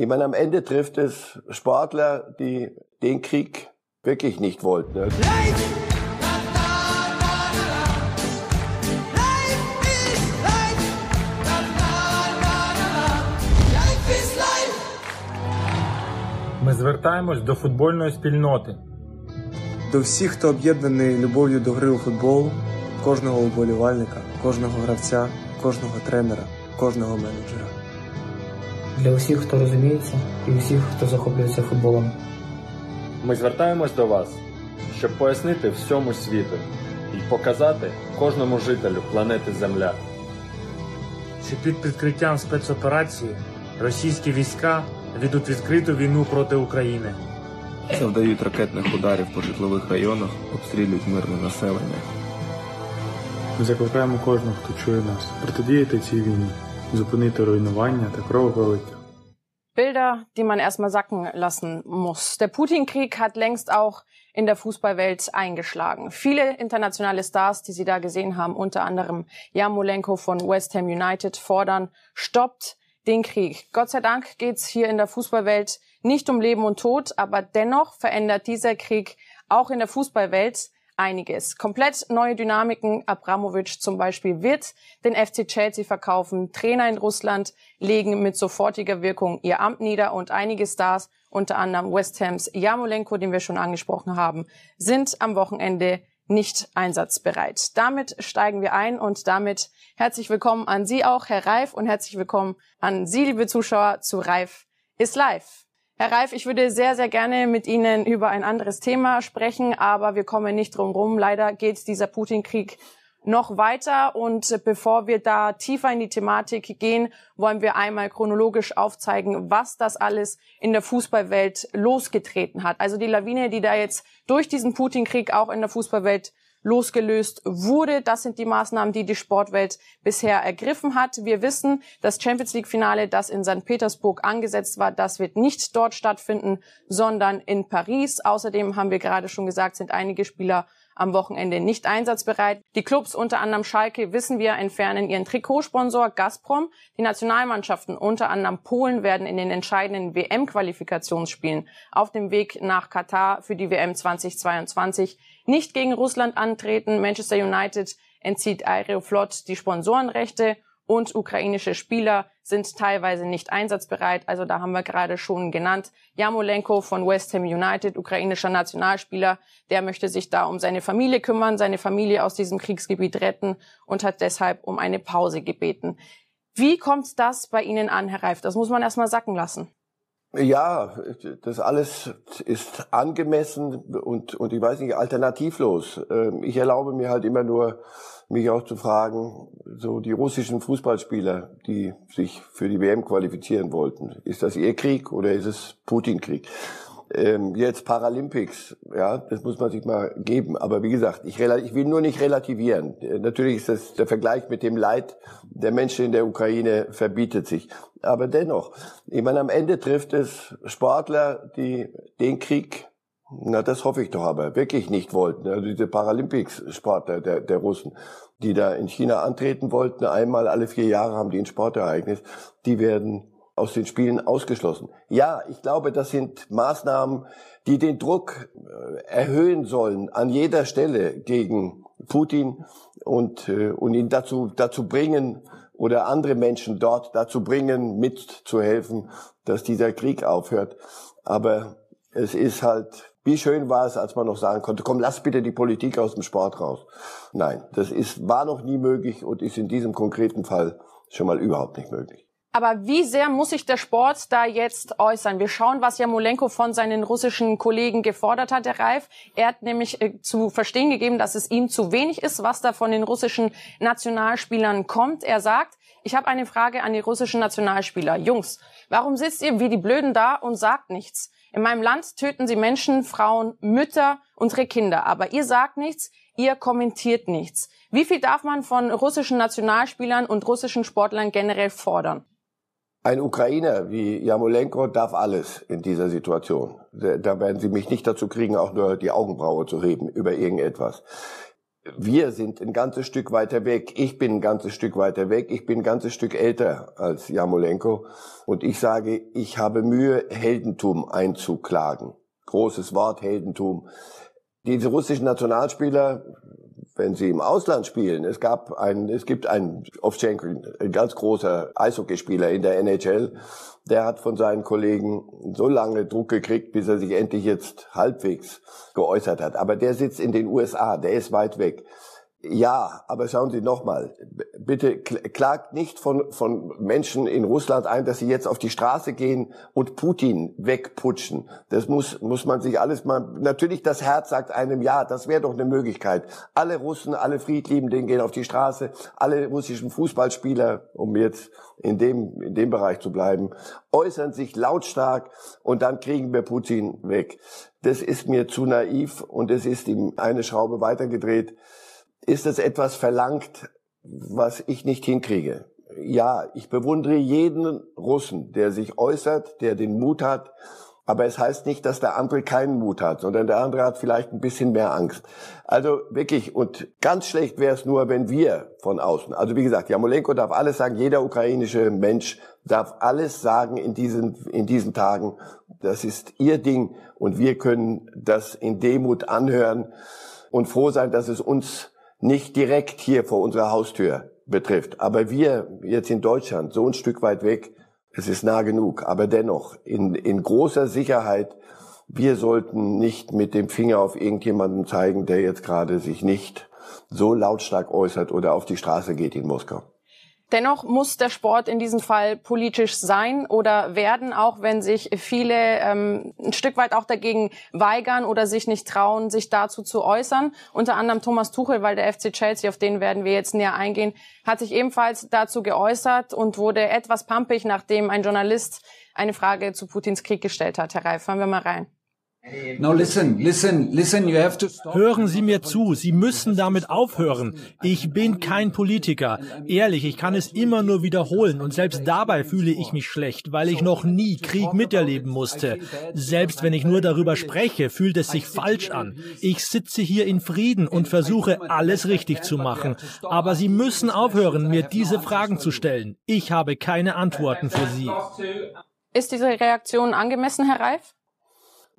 Ich meine, am Ende trifft es Sportler, die den Krieg wirklich nicht wollten. Ne? Ми звертаємось до футбольної спільноти. До всіх, хто об'єднаний любов'ю до гри у футбол, кожного уболівальника, кожного гравця, кожного тренера, кожного менеджера. Для усіх, хто розуміється, і усіх, хто захоплюється футболом. Ми звертаємось до вас, щоб пояснити всьому світу і показати кожному жителю планети Земля. що під прикриттям спецоперації російські війська ведуть відкриту війну проти України. Завдають ракетних ударів по житлових районах, обстрілюють мирне населення. Ми закликаємо кожного, хто чує нас, протидіяти цій війні, зупинити руйнування та кровопролиття. Bilder, die man erstmal sacken lassen muss. Der Putin-Krieg hat längst auch in der Fußballwelt eingeschlagen. Viele internationale Stars, die Sie da gesehen haben, unter anderem Jarmolenko von West Ham United, fordern, stoppt den Krieg. Gott sei Dank geht's hier in der Fußballwelt nicht um Leben und Tod, aber dennoch verändert dieser Krieg auch in der Fußballwelt einiges. Komplett neue Dynamiken. Abramovic zum Beispiel wird den FC Chelsea verkaufen. Trainer in Russland legen mit sofortiger Wirkung ihr Amt nieder und einige Stars, unter anderem West Hams Jamolenko, den wir schon angesprochen haben, sind am Wochenende nicht einsatzbereit. Damit steigen wir ein und damit herzlich willkommen an Sie auch, Herr Reif, und herzlich willkommen an Sie, liebe Zuschauer, zu Reif ist live. Herr Reif, ich würde sehr, sehr gerne mit Ihnen über ein anderes Thema sprechen, aber wir kommen nicht drum rum. Leider geht dieser Putin-Krieg noch weiter. Und bevor wir da tiefer in die Thematik gehen, wollen wir einmal chronologisch aufzeigen, was das alles in der Fußballwelt losgetreten hat. Also die Lawine, die da jetzt durch diesen Putin-Krieg auch in der Fußballwelt losgelöst wurde. Das sind die Maßnahmen, die die Sportwelt bisher ergriffen hat. Wir wissen, das Champions League Finale, das in St. Petersburg angesetzt war, das wird nicht dort stattfinden, sondern in Paris. Außerdem haben wir gerade schon gesagt, sind einige Spieler am Wochenende nicht einsatzbereit. Die Clubs, unter anderem Schalke, wissen wir, entfernen ihren Trikotsponsor Gazprom. Die Nationalmannschaften, unter anderem Polen, werden in den entscheidenden WM-Qualifikationsspielen auf dem Weg nach Katar für die WM 2022 nicht gegen Russland antreten. Manchester United entzieht Aeroflot die Sponsorenrechte und ukrainische Spieler sind teilweise nicht einsatzbereit. Also da haben wir gerade schon genannt. Jamolenko von West Ham United, ukrainischer Nationalspieler, der möchte sich da um seine Familie kümmern, seine Familie aus diesem Kriegsgebiet retten und hat deshalb um eine Pause gebeten. Wie kommt das bei Ihnen an, Herr Reif? Das muss man erstmal sacken lassen. Ja, das alles ist angemessen und, und ich weiß nicht, alternativlos. Ähm, ich erlaube mir halt immer nur, mich auch zu fragen, so die russischen Fußballspieler, die sich für die WM qualifizieren wollten, ist das ihr Krieg oder ist es Putin-Krieg? Ähm, jetzt Paralympics, ja, das muss man sich mal geben. Aber wie gesagt, ich, ich will nur nicht relativieren. Äh, natürlich ist das der Vergleich mit dem Leid der Menschen in der Ukraine verbietet sich. Aber dennoch, ich meine, am Ende trifft es Sportler, die den Krieg na, das hoffe ich doch aber, wirklich nicht wollten. Also diese Paralympics-Sportler der, der Russen, die da in China antreten wollten, einmal alle vier Jahre haben die ein Sportereignis, die werden aus den Spielen ausgeschlossen. Ja, ich glaube, das sind Maßnahmen, die den Druck äh, erhöhen sollen an jeder Stelle gegen Putin und, äh, und ihn dazu, dazu bringen oder andere Menschen dort dazu bringen, mitzuhelfen, dass dieser Krieg aufhört. Aber es ist halt, wie schön war es, als man noch sagen konnte, komm, lass bitte die Politik aus dem Sport raus. Nein, das ist, war noch nie möglich und ist in diesem konkreten Fall schon mal überhaupt nicht möglich. Aber wie sehr muss sich der Sport da jetzt äußern? Wir schauen, was Jamolenko von seinen russischen Kollegen gefordert hat, der Reif. Er hat nämlich äh, zu verstehen gegeben, dass es ihm zu wenig ist, was da von den russischen Nationalspielern kommt. Er sagt, ich habe eine Frage an die russischen Nationalspieler. Jungs, warum sitzt ihr wie die Blöden da und sagt nichts? In meinem Land töten sie Menschen, Frauen, Mütter, unsere Kinder. Aber ihr sagt nichts, ihr kommentiert nichts. Wie viel darf man von russischen Nationalspielern und russischen Sportlern generell fordern? Ein Ukrainer wie Jamolenko darf alles in dieser Situation. Da werden Sie mich nicht dazu kriegen, auch nur die Augenbraue zu heben über irgendetwas. wir sind ein ganzes Stück weiter weg. Ich bin ein ganzes Stück weiter weg. Ich bin ein ganzes Stück älter als Jamolenko. Und ich sage, ich habe Mühe, Heldentum einzuklagen. Großes Wort, Heldentum. Diese russischen Nationalspieler, wenn sie im Ausland spielen, es gab ein, es gibt einen Ovchenko, ein ganz großer Eishockeyspieler in der NHL, der hat von seinen Kollegen so lange Druck gekriegt, bis er sich endlich jetzt halbwegs geäußert hat. Aber der sitzt in den USA, der ist weit weg. Ja, aber schauen Sie nochmal, bitte klagt nicht von, von Menschen in Russland ein, dass sie jetzt auf die Straße gehen und Putin wegputschen. Das muss, muss man sich alles mal, natürlich das Herz sagt einem ja, das wäre doch eine Möglichkeit. Alle Russen, alle Friedliebenden gehen auf die Straße, alle russischen Fußballspieler, um jetzt in dem, in dem Bereich zu bleiben, äußern sich lautstark und dann kriegen wir Putin weg. Das ist mir zu naiv und es ist ihm eine Schraube weitergedreht ist es etwas verlangt, was ich nicht hinkriege. Ja, ich bewundere jeden Russen, der sich äußert, der den Mut hat. Aber es heißt nicht, dass der andere keinen Mut hat, sondern der andere hat vielleicht ein bisschen mehr Angst. Also wirklich, und ganz schlecht wäre es nur, wenn wir von außen, also wie gesagt, Jamolenko darf alles sagen, jeder ukrainische Mensch darf alles sagen in diesen, in diesen Tagen. Das ist ihr Ding und wir können das in Demut anhören und froh sein, dass es uns nicht direkt hier vor unserer Haustür betrifft. Aber wir jetzt in Deutschland, so ein Stück weit weg, es ist nah genug. Aber dennoch, in, in großer Sicherheit, wir sollten nicht mit dem Finger auf irgendjemanden zeigen, der jetzt gerade sich nicht so lautstark äußert oder auf die Straße geht in Moskau. Dennoch muss der Sport in diesem Fall politisch sein oder werden, auch wenn sich viele ähm, ein Stück weit auch dagegen weigern oder sich nicht trauen, sich dazu zu äußern. Unter anderem Thomas Tuchel, weil der FC Chelsea, auf den werden wir jetzt näher eingehen, hat sich ebenfalls dazu geäußert und wurde etwas pampig, nachdem ein Journalist eine Frage zu Putins Krieg gestellt hat. Herr Reif, fahren wir mal rein. Hören Sie mir zu, Sie müssen damit aufhören. Ich bin kein Politiker. Ehrlich, ich kann es immer nur wiederholen und selbst dabei fühle ich mich schlecht, weil ich noch nie Krieg miterleben musste. Selbst wenn ich nur darüber spreche, fühlt es sich falsch an. Ich sitze hier in Frieden und versuche alles richtig zu machen. Aber Sie müssen aufhören, mir diese Fragen zu stellen. Ich habe keine Antworten für Sie. Ist diese Reaktion angemessen, Herr Reif?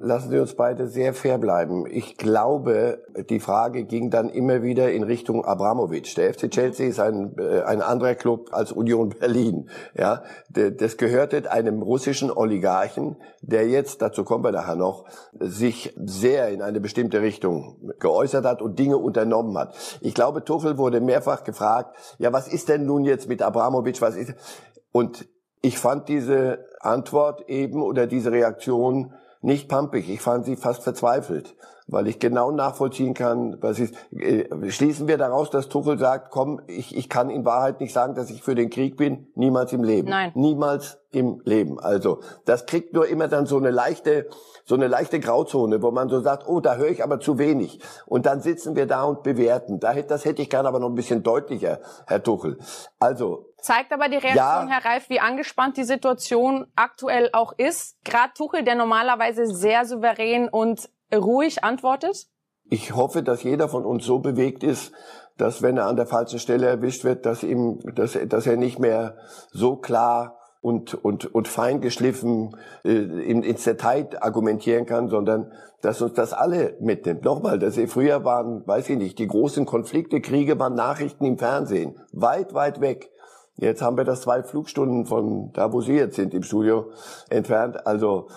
Lassen Sie uns beide sehr fair bleiben. Ich glaube, die Frage ging dann immer wieder in Richtung Abramovic. Der FC Chelsea ist ein, äh, ein anderer Club als Union Berlin. Ja, das gehörte einem russischen Oligarchen, der jetzt, dazu kommen wir nachher noch, sich sehr in eine bestimmte Richtung geäußert hat und Dinge unternommen hat. Ich glaube, Tuchel wurde mehrfach gefragt, ja, was ist denn nun jetzt mit Abramovic, was ist, und ich fand diese Antwort eben oder diese Reaktion nicht pampig. Ich fand sie fast verzweifelt, weil ich genau nachvollziehen kann, was ist. Äh, schließen wir daraus, dass Tuchel sagt, komm, ich, ich kann in Wahrheit nicht sagen, dass ich für den Krieg bin. Niemals im Leben. Nein. Niemals im Leben. Also, das kriegt nur immer dann so eine leichte, so eine leichte Grauzone, wo man so sagt, oh, da höre ich aber zu wenig. Und dann sitzen wir da und bewerten. Das hätte ich gerne aber noch ein bisschen deutlicher, Herr Tuchel. Also, Zeigt aber die Reaktion, ja. Herr Reif, wie angespannt die Situation aktuell auch ist. Gerade Tuchel, der normalerweise sehr souverän und ruhig antwortet. Ich hoffe, dass jeder von uns so bewegt ist, dass wenn er an der falschen Stelle erwischt wird, dass ihm, dass, dass er nicht mehr so klar und, und, und fein geschliffen äh, ins Detail argumentieren kann, sondern dass uns das alle mitnimmt. Nochmal, dass sie früher waren, weiß ich nicht, die großen Konflikte, Kriege waren Nachrichten im Fernsehen. Weit, weit weg. Jetzt haben wir das zwei Flugstunden von da, wo Sie jetzt sind, im Studio entfernt. Also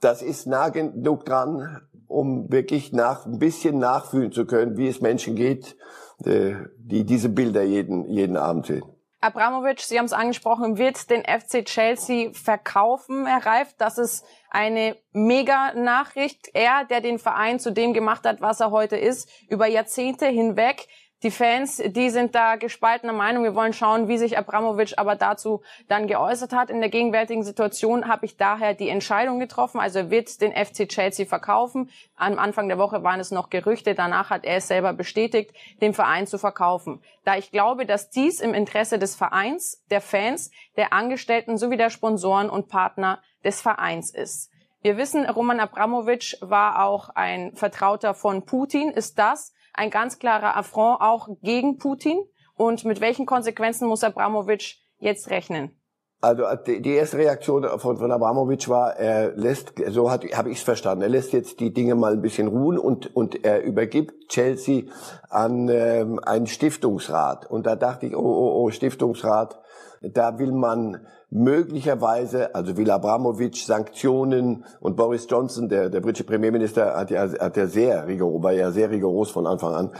das ist nah genug dran, um wirklich nach, ein bisschen nachfühlen zu können, wie es Menschen geht, äh, die diese Bilder jeden, jeden Abend sehen. Abramovic, Sie haben es angesprochen, wird den FC Chelsea verkaufen, Herr Reif. Das ist eine Mega-Nachricht. Er, der den Verein zu dem gemacht hat, was er heute ist, über Jahrzehnte hinweg. Die Fans, die sind da gespaltener Meinung. Wir wollen schauen, wie sich Abramovic aber dazu dann geäußert hat. In der gegenwärtigen Situation habe ich daher die Entscheidung getroffen. Also er wird den FC Chelsea verkaufen. Am Anfang der Woche waren es noch Gerüchte. Danach hat er es selber bestätigt, den Verein zu verkaufen. Da ich glaube, dass dies im Interesse des Vereins, der Fans, der Angestellten sowie der Sponsoren und Partner des Vereins ist. Wir wissen, Roman Abramovic war auch ein Vertrauter von Putin. Ist das ein ganz klarer Affront auch gegen Putin. Und mit welchen Konsequenzen muss Abramowitsch jetzt rechnen? Also die, erste Reaktion von, von Abramovic war, er lässt, so habe ich es verstanden, er lässt jetzt die Dinge mal ein bisschen ruhen und, und er übergibt Chelsea an ähm, einen Stiftungsrat. Und da dachte ich, oh, oh, oh, Stiftungsrat, da will man möglicherweise, also will Abramovic Sanktionen und Boris Johnson, der, der britische Premierminister, hat ja, hat ja sehr rigoros, war ja sehr rigoros von Anfang an.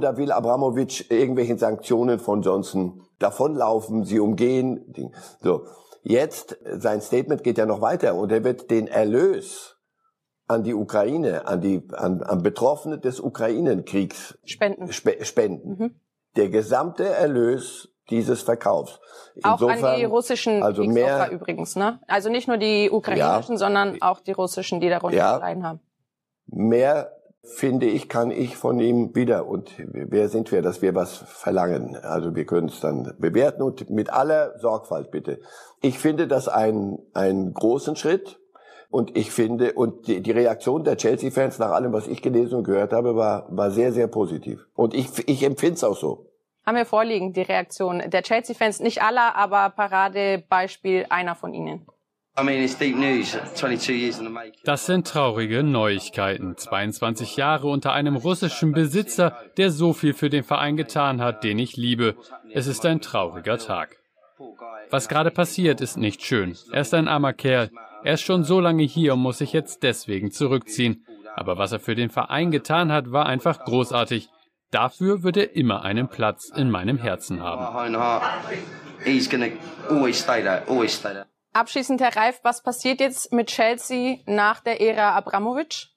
Da will Abramovic irgendwelchen Sanktionen von Johnson davonlaufen, sie umgehen. So. Jetzt, sein Statement geht ja noch weiter und er wird den Erlös an die Ukraine, an die, an, an Betroffene des Ukrainenkriegs spenden. Spe spenden. Mhm. Der gesamte Erlös dieses Verkaufs. Insofern, auch an die russischen also mehr, übrigens, ne? Also nicht nur die ukrainischen, ja, sondern auch die russischen, die darunter ja, leiden haben. Mehr finde ich, kann ich von ihm wieder. Und wer sind wir, dass wir was verlangen? Also wir können es dann bewerten und mit aller Sorgfalt bitte. Ich finde das einen, einen großen Schritt. Und ich finde, und die, die Reaktion der Chelsea-Fans nach allem, was ich gelesen und gehört habe, war, war sehr, sehr positiv. Und ich, ich empfinde es auch so. Haben wir vorliegen, die Reaktion der Chelsea-Fans. Nicht aller, aber Paradebeispiel einer von ihnen. Das sind traurige Neuigkeiten. 22 Jahre unter einem russischen Besitzer, der so viel für den Verein getan hat, den ich liebe. Es ist ein trauriger Tag. Was gerade passiert, ist nicht schön. Er ist ein armer Kerl. Er ist schon so lange hier und muss sich jetzt deswegen zurückziehen. Aber was er für den Verein getan hat, war einfach großartig. Dafür wird er immer einen Platz in meinem Herzen haben. Abschließend, Herr Reif, was passiert jetzt mit Chelsea nach der Ära Abramovic?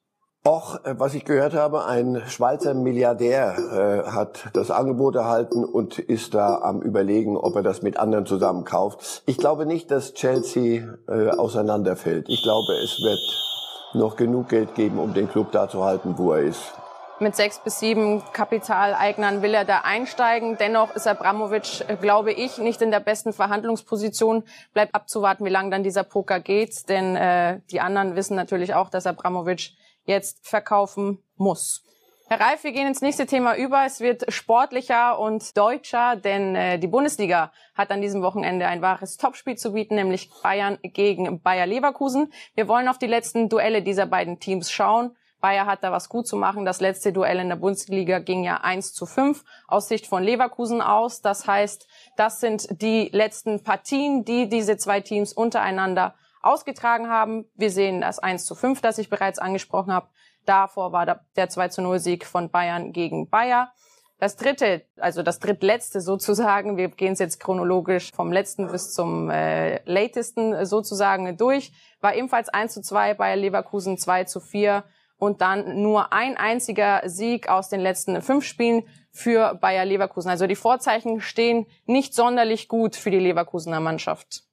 Och, äh, was ich gehört habe, ein Schweizer Milliardär äh, hat das Angebot erhalten und ist da am überlegen, ob er das mit anderen zusammen kauft. Ich glaube nicht, dass Chelsea äh, auseinanderfällt. Ich glaube, es wird noch genug Geld geben, um den Club da zu halten, wo er ist mit sechs bis sieben Kapitaleignern will er da einsteigen. Dennoch ist Abramovic, glaube ich, nicht in der besten Verhandlungsposition. Bleibt abzuwarten, wie lange dann dieser Poker geht. Denn äh, die anderen wissen natürlich auch, dass Abramovic jetzt verkaufen muss. Herr Reif, wir gehen ins nächste Thema über. Es wird sportlicher und deutscher, denn äh, die Bundesliga hat an diesem Wochenende ein wahres Topspiel zu bieten, nämlich Bayern gegen Bayer Leverkusen. Wir wollen auf die letzten Duelle dieser beiden Teams schauen. Bayer hat da was gut zu machen. Das letzte Duell in der Bundesliga ging ja 1 zu 5 aus Sicht von Leverkusen aus. Das heißt, das sind die letzten Partien, die diese zwei Teams untereinander ausgetragen haben. Wir sehen das 1 zu 5, das ich bereits angesprochen habe. Davor war der 2 zu 0 Sieg von Bayern gegen Bayer. Das dritte, also das drittletzte sozusagen, wir gehen es jetzt chronologisch vom letzten bis zum äh, latesten sozusagen durch, war ebenfalls 1 zu 2, Bayer Leverkusen 2 zu 4 und dann nur ein einziger Sieg aus den letzten fünf Spielen für Bayer Leverkusen. Also die Vorzeichen stehen nicht sonderlich gut für die Leverkusener Mannschaft.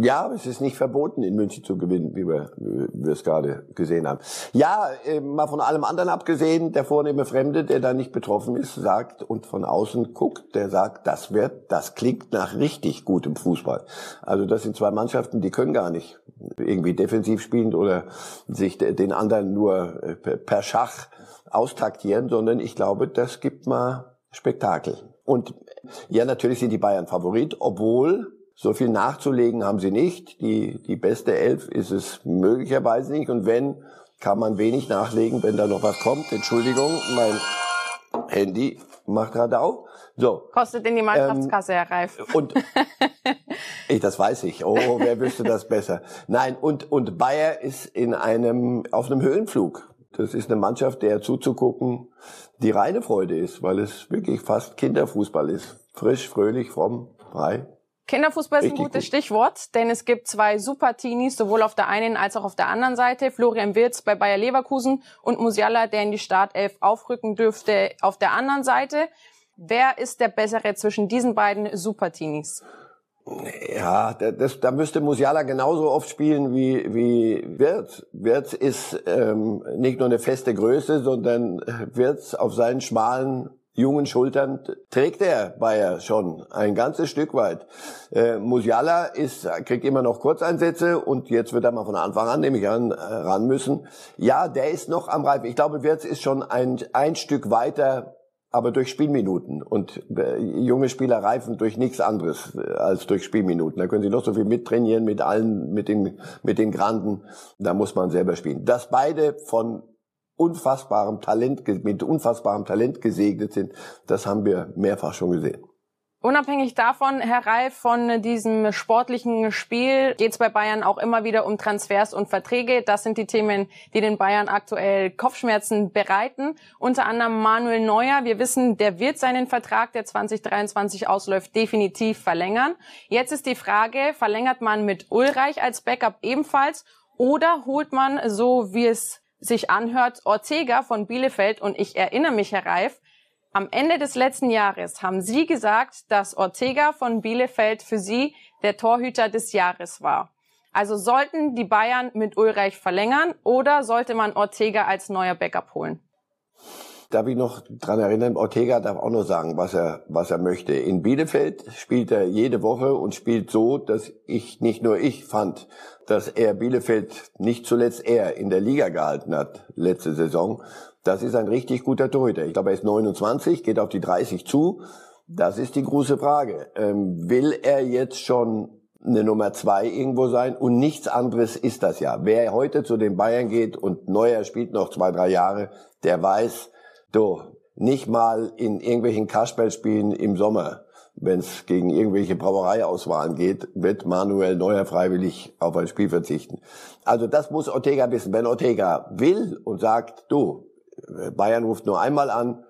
Ja, es ist nicht verboten, in München zu gewinnen, wie wir, wie wir es gerade gesehen haben. Ja, äh, mal von allem anderen abgesehen, der vornehme Fremde, der da nicht betroffen ist, sagt und von außen guckt, der sagt, das wird, das klingt nach richtig gutem Fußball. Also das sind zwei Mannschaften, die können gar nicht irgendwie defensiv spielen oder sich den anderen nur äh, per Schach austaktieren, sondern ich glaube, das gibt mal Spektakel. Und ja, natürlich sind die Bayern Favorit, obwohl so viel nachzulegen haben sie nicht. Die, die beste Elf ist es möglicherweise nicht. Und wenn, kann man wenig nachlegen, wenn da noch was kommt. Entschuldigung, mein Handy macht Radau. So. Kostet in die Mannschaftskasse, ähm, Herr Reif. Und ich, das weiß ich. Oh, wer wüsste das besser? Nein, und, und Bayer ist in einem, auf einem Höhenflug. Das ist eine Mannschaft, der zuzugucken die reine Freude ist, weil es wirklich fast Kinderfußball ist. Frisch, fröhlich, fromm, frei. Kinderfußball ist ein gutes gut. Stichwort, denn es gibt zwei Super-Teenies, sowohl auf der einen als auch auf der anderen Seite. Florian Wirz bei Bayer Leverkusen und Musiala, der in die Startelf aufrücken dürfte, auf der anderen Seite. Wer ist der bessere zwischen diesen beiden Super-Teenies? Ja, das, da müsste Musiala genauso oft spielen wie, wie Wirtz. Wirtz ist ähm, nicht nur eine feste Größe, sondern Wirtz auf seinen schmalen jungen Schultern trägt er Bayer schon ein ganzes Stück weit. Äh, Musiala ist, kriegt immer noch Kurzeinsätze und jetzt wird er mal von Anfang an, nehme ich an, äh, ran müssen. Ja, der ist noch am Reifen. Ich glaube, Wirtz ist schon ein, ein Stück weiter aber durch Spielminuten. Und äh, junge Spieler reifen durch nichts anderes äh, als durch Spielminuten. Da können sie noch so viel mittrainieren mit allen, mit den, mit den Granden. Da muss man selber spielen. Dass beide von unfassbarem Talent, mit unfassbarem Talent gesegnet sind, das haben wir mehrfach schon gesehen. Unabhängig davon, Herr Reif, von diesem sportlichen Spiel geht es bei Bayern auch immer wieder um Transfers und Verträge. Das sind die Themen, die den Bayern aktuell Kopfschmerzen bereiten. Unter anderem Manuel Neuer. Wir wissen, der wird seinen Vertrag, der 2023 ausläuft, definitiv verlängern. Jetzt ist die Frage, verlängert man mit Ulreich als Backup ebenfalls oder holt man, so wie es sich anhört, Ortega von Bielefeld und ich erinnere mich, Herr Reif, am Ende des letzten Jahres haben Sie gesagt, dass Ortega von Bielefeld für Sie der Torhüter des Jahres war. Also sollten die Bayern mit Ulreich verlängern oder sollte man Ortega als neuer Backup holen? Darf ich noch dran erinnern, Ortega darf auch noch sagen, was er, was er möchte. In Bielefeld spielt er jede Woche und spielt so, dass ich, nicht nur ich fand, dass er Bielefeld nicht zuletzt er in der Liga gehalten hat letzte Saison, das ist ein richtig guter Torhüter. Ich glaube, er ist 29, geht auf die 30 zu. Das ist die große Frage. Ähm, will er jetzt schon eine Nummer zwei irgendwo sein? Und nichts anderes ist das ja. Wer heute zu den Bayern geht und Neuer spielt noch zwei, drei Jahre, der weiß, du, nicht mal in irgendwelchen Kasperlspielen im Sommer, wenn es gegen irgendwelche Brauereiauswahlen geht, wird Manuel Neuer freiwillig auf ein Spiel verzichten. Also das muss Ortega wissen. Wenn Ortega will und sagt, du, Bayern ruft nur einmal an.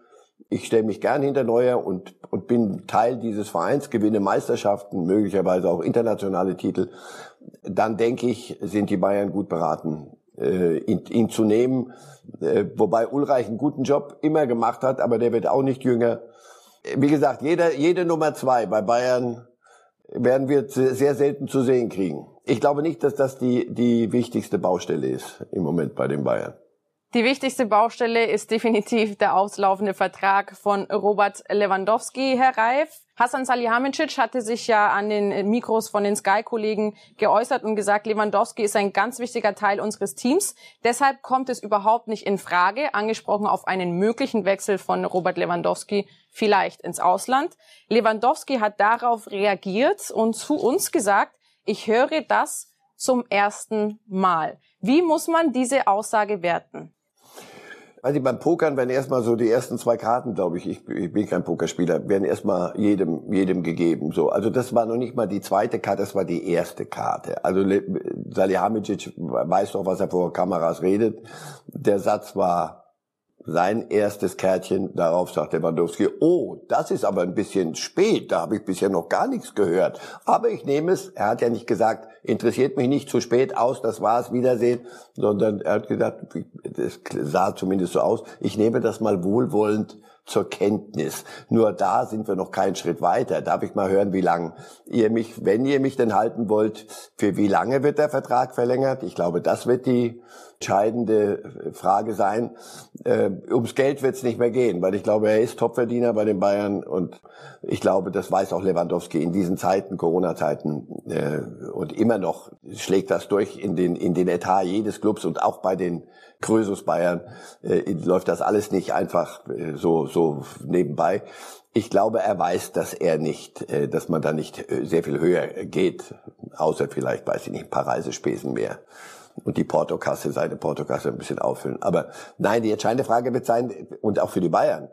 Ich stelle mich gern hinter Neuer und, und bin Teil dieses Vereins, gewinne Meisterschaften, möglicherweise auch internationale Titel. Dann denke ich, sind die Bayern gut beraten, äh, ihn, ihn zu nehmen. Äh, wobei Ulreich einen guten Job immer gemacht hat, aber der wird auch nicht jünger. Wie gesagt, jeder, jede Nummer zwei bei Bayern werden wir sehr selten zu sehen kriegen. Ich glaube nicht, dass das die, die wichtigste Baustelle ist im Moment bei den Bayern. Die wichtigste Baustelle ist definitiv der auslaufende Vertrag von Robert Lewandowski, Herr Reif. Hassan Salihamidzic hatte sich ja an den Mikros von den Sky-Kollegen geäußert und gesagt, Lewandowski ist ein ganz wichtiger Teil unseres Teams. Deshalb kommt es überhaupt nicht in Frage, angesprochen auf einen möglichen Wechsel von Robert Lewandowski vielleicht ins Ausland. Lewandowski hat darauf reagiert und zu uns gesagt, ich höre das zum ersten Mal. Wie muss man diese Aussage werten? Weiß ich, beim Pokern werden erstmal so die ersten zwei Karten, glaube ich, ich, ich bin kein Pokerspieler, werden erstmal jedem, jedem gegeben. So, also das war noch nicht mal die zweite Karte, das war die erste Karte. Also Salihamidzic weiß doch, was er vor Kameras redet. Der Satz war, sein erstes Kärtchen. Darauf sagt Lewandowski, oh, das ist aber ein bisschen spät, da habe ich bisher noch gar nichts gehört. Aber ich nehme es, er hat ja nicht gesagt, interessiert mich nicht zu spät aus, das war's, Wiedersehen, sondern er hat gesagt, es sah zumindest so aus, ich nehme das mal wohlwollend zur Kenntnis. Nur da sind wir noch keinen Schritt weiter. Darf ich mal hören, wie lange ihr mich, wenn ihr mich denn halten wollt, für wie lange wird der Vertrag verlängert? Ich glaube, das wird die entscheidende Frage sein. Äh, ums Geld wird es nicht mehr gehen, weil ich glaube, er ist Topverdiener bei den Bayern und ich glaube, das weiß auch Lewandowski in diesen Zeiten, Corona-Zeiten äh, und immer noch schlägt das durch in den in den Etat jedes Clubs und auch bei den Krösus Bayern äh, läuft das alles nicht einfach äh, so so nebenbei. Ich glaube, er weiß, dass er nicht, äh, dass man da nicht äh, sehr viel höher geht, außer vielleicht, weiß ich nicht, ein paar Reisespesen mehr und die Portokasse, seine Portokasse ein bisschen auffüllen. Aber nein, die entscheidende Frage wird sein, und auch für die Bayern,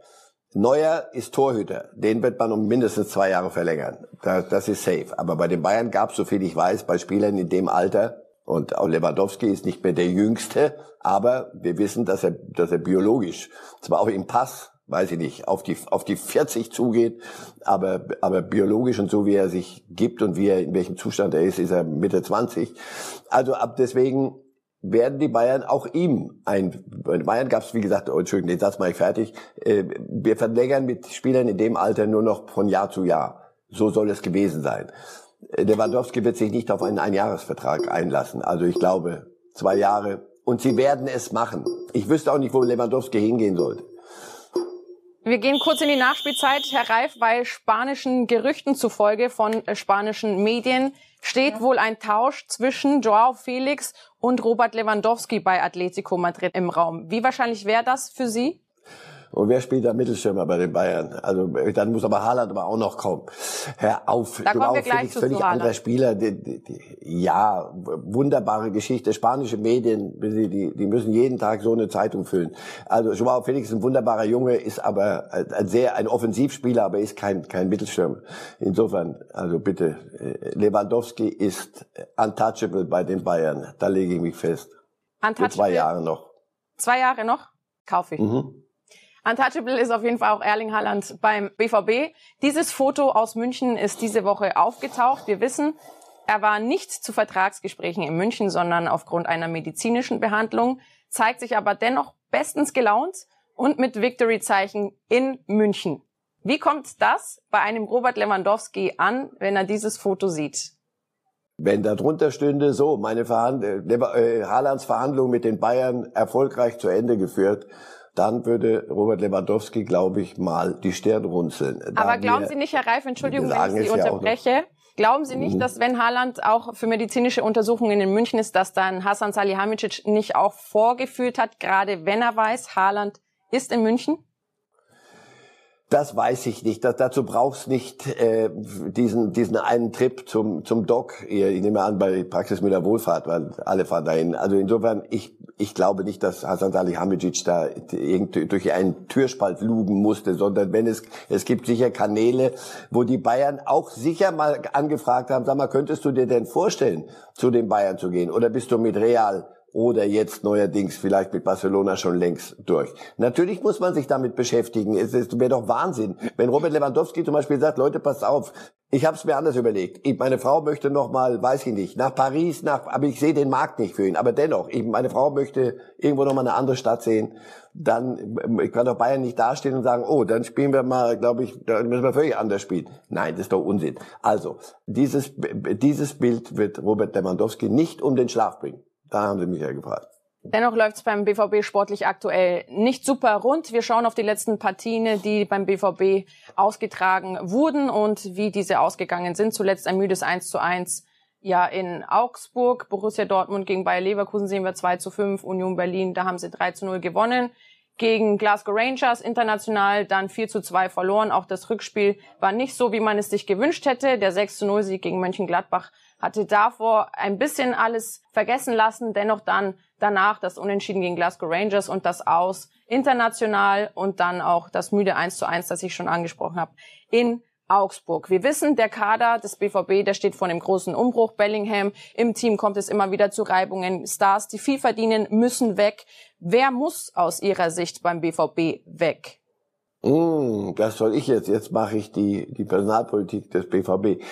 Neuer ist Torhüter, den wird man um mindestens zwei Jahre verlängern. Das, ist safe. Aber bei den Bayern gab es, so viel ich weiß, bei Spielern in dem Alter, und auch Lewandowski ist nicht mehr der Jüngste, aber wir wissen, dass er, dass er biologisch, zwar auch im Pass weiß ich nicht, auf die, auf die 40 zugeht, aber, aber biologisch und so wie er sich gibt und wie er, in welchem Zustand er ist, ist er Mitte 20. Also ab deswegen werden die Bayern auch ihm ein, bei Bayern gab es, wie gesagt, oh, Entschuldigung, den Satz mache ich fertig, äh, wir verlängern mit Spielern in dem Alter nur noch von Jahr zu Jahr. So soll es gewesen sein. Lewandowski wird sich nicht auf einen Einjahresvertrag einlassen. Also ich glaube, zwei Jahre. Und sie werden es machen. Ich wüsste auch nicht, wo Lewandowski hingehen sollte. Wir gehen kurz in die Nachspielzeit, Herr Reif, weil spanischen Gerüchten zufolge von äh, spanischen Medien steht ja. wohl ein Tausch zwischen Joao Felix und Robert Lewandowski bei Atletico Madrid im Raum. Wie wahrscheinlich wäre das für Sie? Und wer spielt da Mittelstürmer bei den Bayern? Also dann muss aber Haaland aber auch noch kommen. Hör auf, da kommen wir gleich zu völlig anderer Spieler. Die, die, die, ja, wunderbare Geschichte. Spanische Medien, die, die müssen jeden Tag so eine Zeitung füllen. Also Joao Felix ist ein wunderbarer Junge, ist aber ein sehr ein Offensivspieler, aber ist kein kein Mittelstürmer. Insofern, also bitte, äh, Lewandowski ist untouchable bei den Bayern. Da lege ich mich fest. Untouchable. Für zwei Jahre noch. Zwei Jahre noch? Kaufe ich. Mhm. Untouchable ist auf jeden Fall auch Erling Haaland beim BVB. Dieses Foto aus München ist diese Woche aufgetaucht. Wir wissen, er war nicht zu Vertragsgesprächen in München, sondern aufgrund einer medizinischen Behandlung, zeigt sich aber dennoch bestens gelaunt und mit Victory-Zeichen in München. Wie kommt das bei einem Robert Lewandowski an, wenn er dieses Foto sieht? Wenn da drunter stünde, so, meine Verhand äh, Haalands Verhandlung mit den Bayern erfolgreich zu Ende geführt, dann würde Robert Lewandowski, glaube ich, mal die Stirn runzeln. Aber glauben Sie nicht, Herr Reif, Entschuldigung, wenn ich Sie unterbreche, ja glauben Sie nicht, mhm. dass wenn Haaland auch für medizinische Untersuchungen in München ist, dass dann Hasan Salihamidzic nicht auch vorgefühlt hat, gerade wenn er weiß, Haaland ist in München? Das weiß ich nicht. Das, dazu brauchst nicht äh, diesen diesen einen Trip zum zum Doc. Ich nehme an bei Praxis mit der Wohlfahrt, weil alle fahren dahin. Also insofern, ich ich glaube nicht, dass Hasan Salihamidzic da irgendwie durch einen Türspalt lugen musste, sondern wenn es es gibt sicher Kanäle, wo die Bayern auch sicher mal angefragt haben, sag mal, könntest du dir denn vorstellen, zu den Bayern zu gehen oder bist du mit Real oder jetzt neuerdings vielleicht mit Barcelona schon längst durch. Natürlich muss man sich damit beschäftigen. Es wäre doch Wahnsinn, wenn Robert Lewandowski zum Beispiel sagt, Leute, passt auf, ich habe es mir anders überlegt. Ich, meine Frau möchte noch mal, weiß ich nicht, nach Paris, nach, aber ich sehe den Markt nicht für ihn. Aber dennoch, ich, meine Frau möchte irgendwo noch mal eine andere Stadt sehen. Dann ich kann doch Bayern nicht dastehen und sagen, oh, dann spielen wir mal, glaube ich, dann müssen wir völlig anders spielen. Nein, das ist doch Unsinn. Also dieses dieses Bild wird Robert Lewandowski nicht um den Schlaf bringen. Da haben Sie mich ja. Dennoch läuft es beim BVB sportlich aktuell nicht super rund. Wir schauen auf die letzten Partien, die beim BVB ausgetragen wurden und wie diese ausgegangen sind. Zuletzt ein müdes 1 zu 1 ja in Augsburg. Borussia Dortmund gegen Bayer Leverkusen sehen wir 2 zu 5. Union Berlin, da haben sie 3 zu 0 gewonnen. Gegen Glasgow Rangers international dann 4 zu 2 verloren. Auch das Rückspiel war nicht so, wie man es sich gewünscht hätte. Der 6 zu 0 Sieg gegen Mönchengladbach hatte davor ein bisschen alles vergessen lassen, dennoch dann danach das Unentschieden gegen Glasgow Rangers und das Aus international und dann auch das müde 1 zu 1, das ich schon angesprochen habe, in Augsburg. Wir wissen, der Kader des BVB, der steht vor einem großen Umbruch. Bellingham, im Team kommt es immer wieder zu Reibungen. Stars, die viel verdienen, müssen weg. Wer muss aus Ihrer Sicht beim BVB weg? Mm, das soll ich jetzt. Jetzt mache ich die, die Personalpolitik des BVB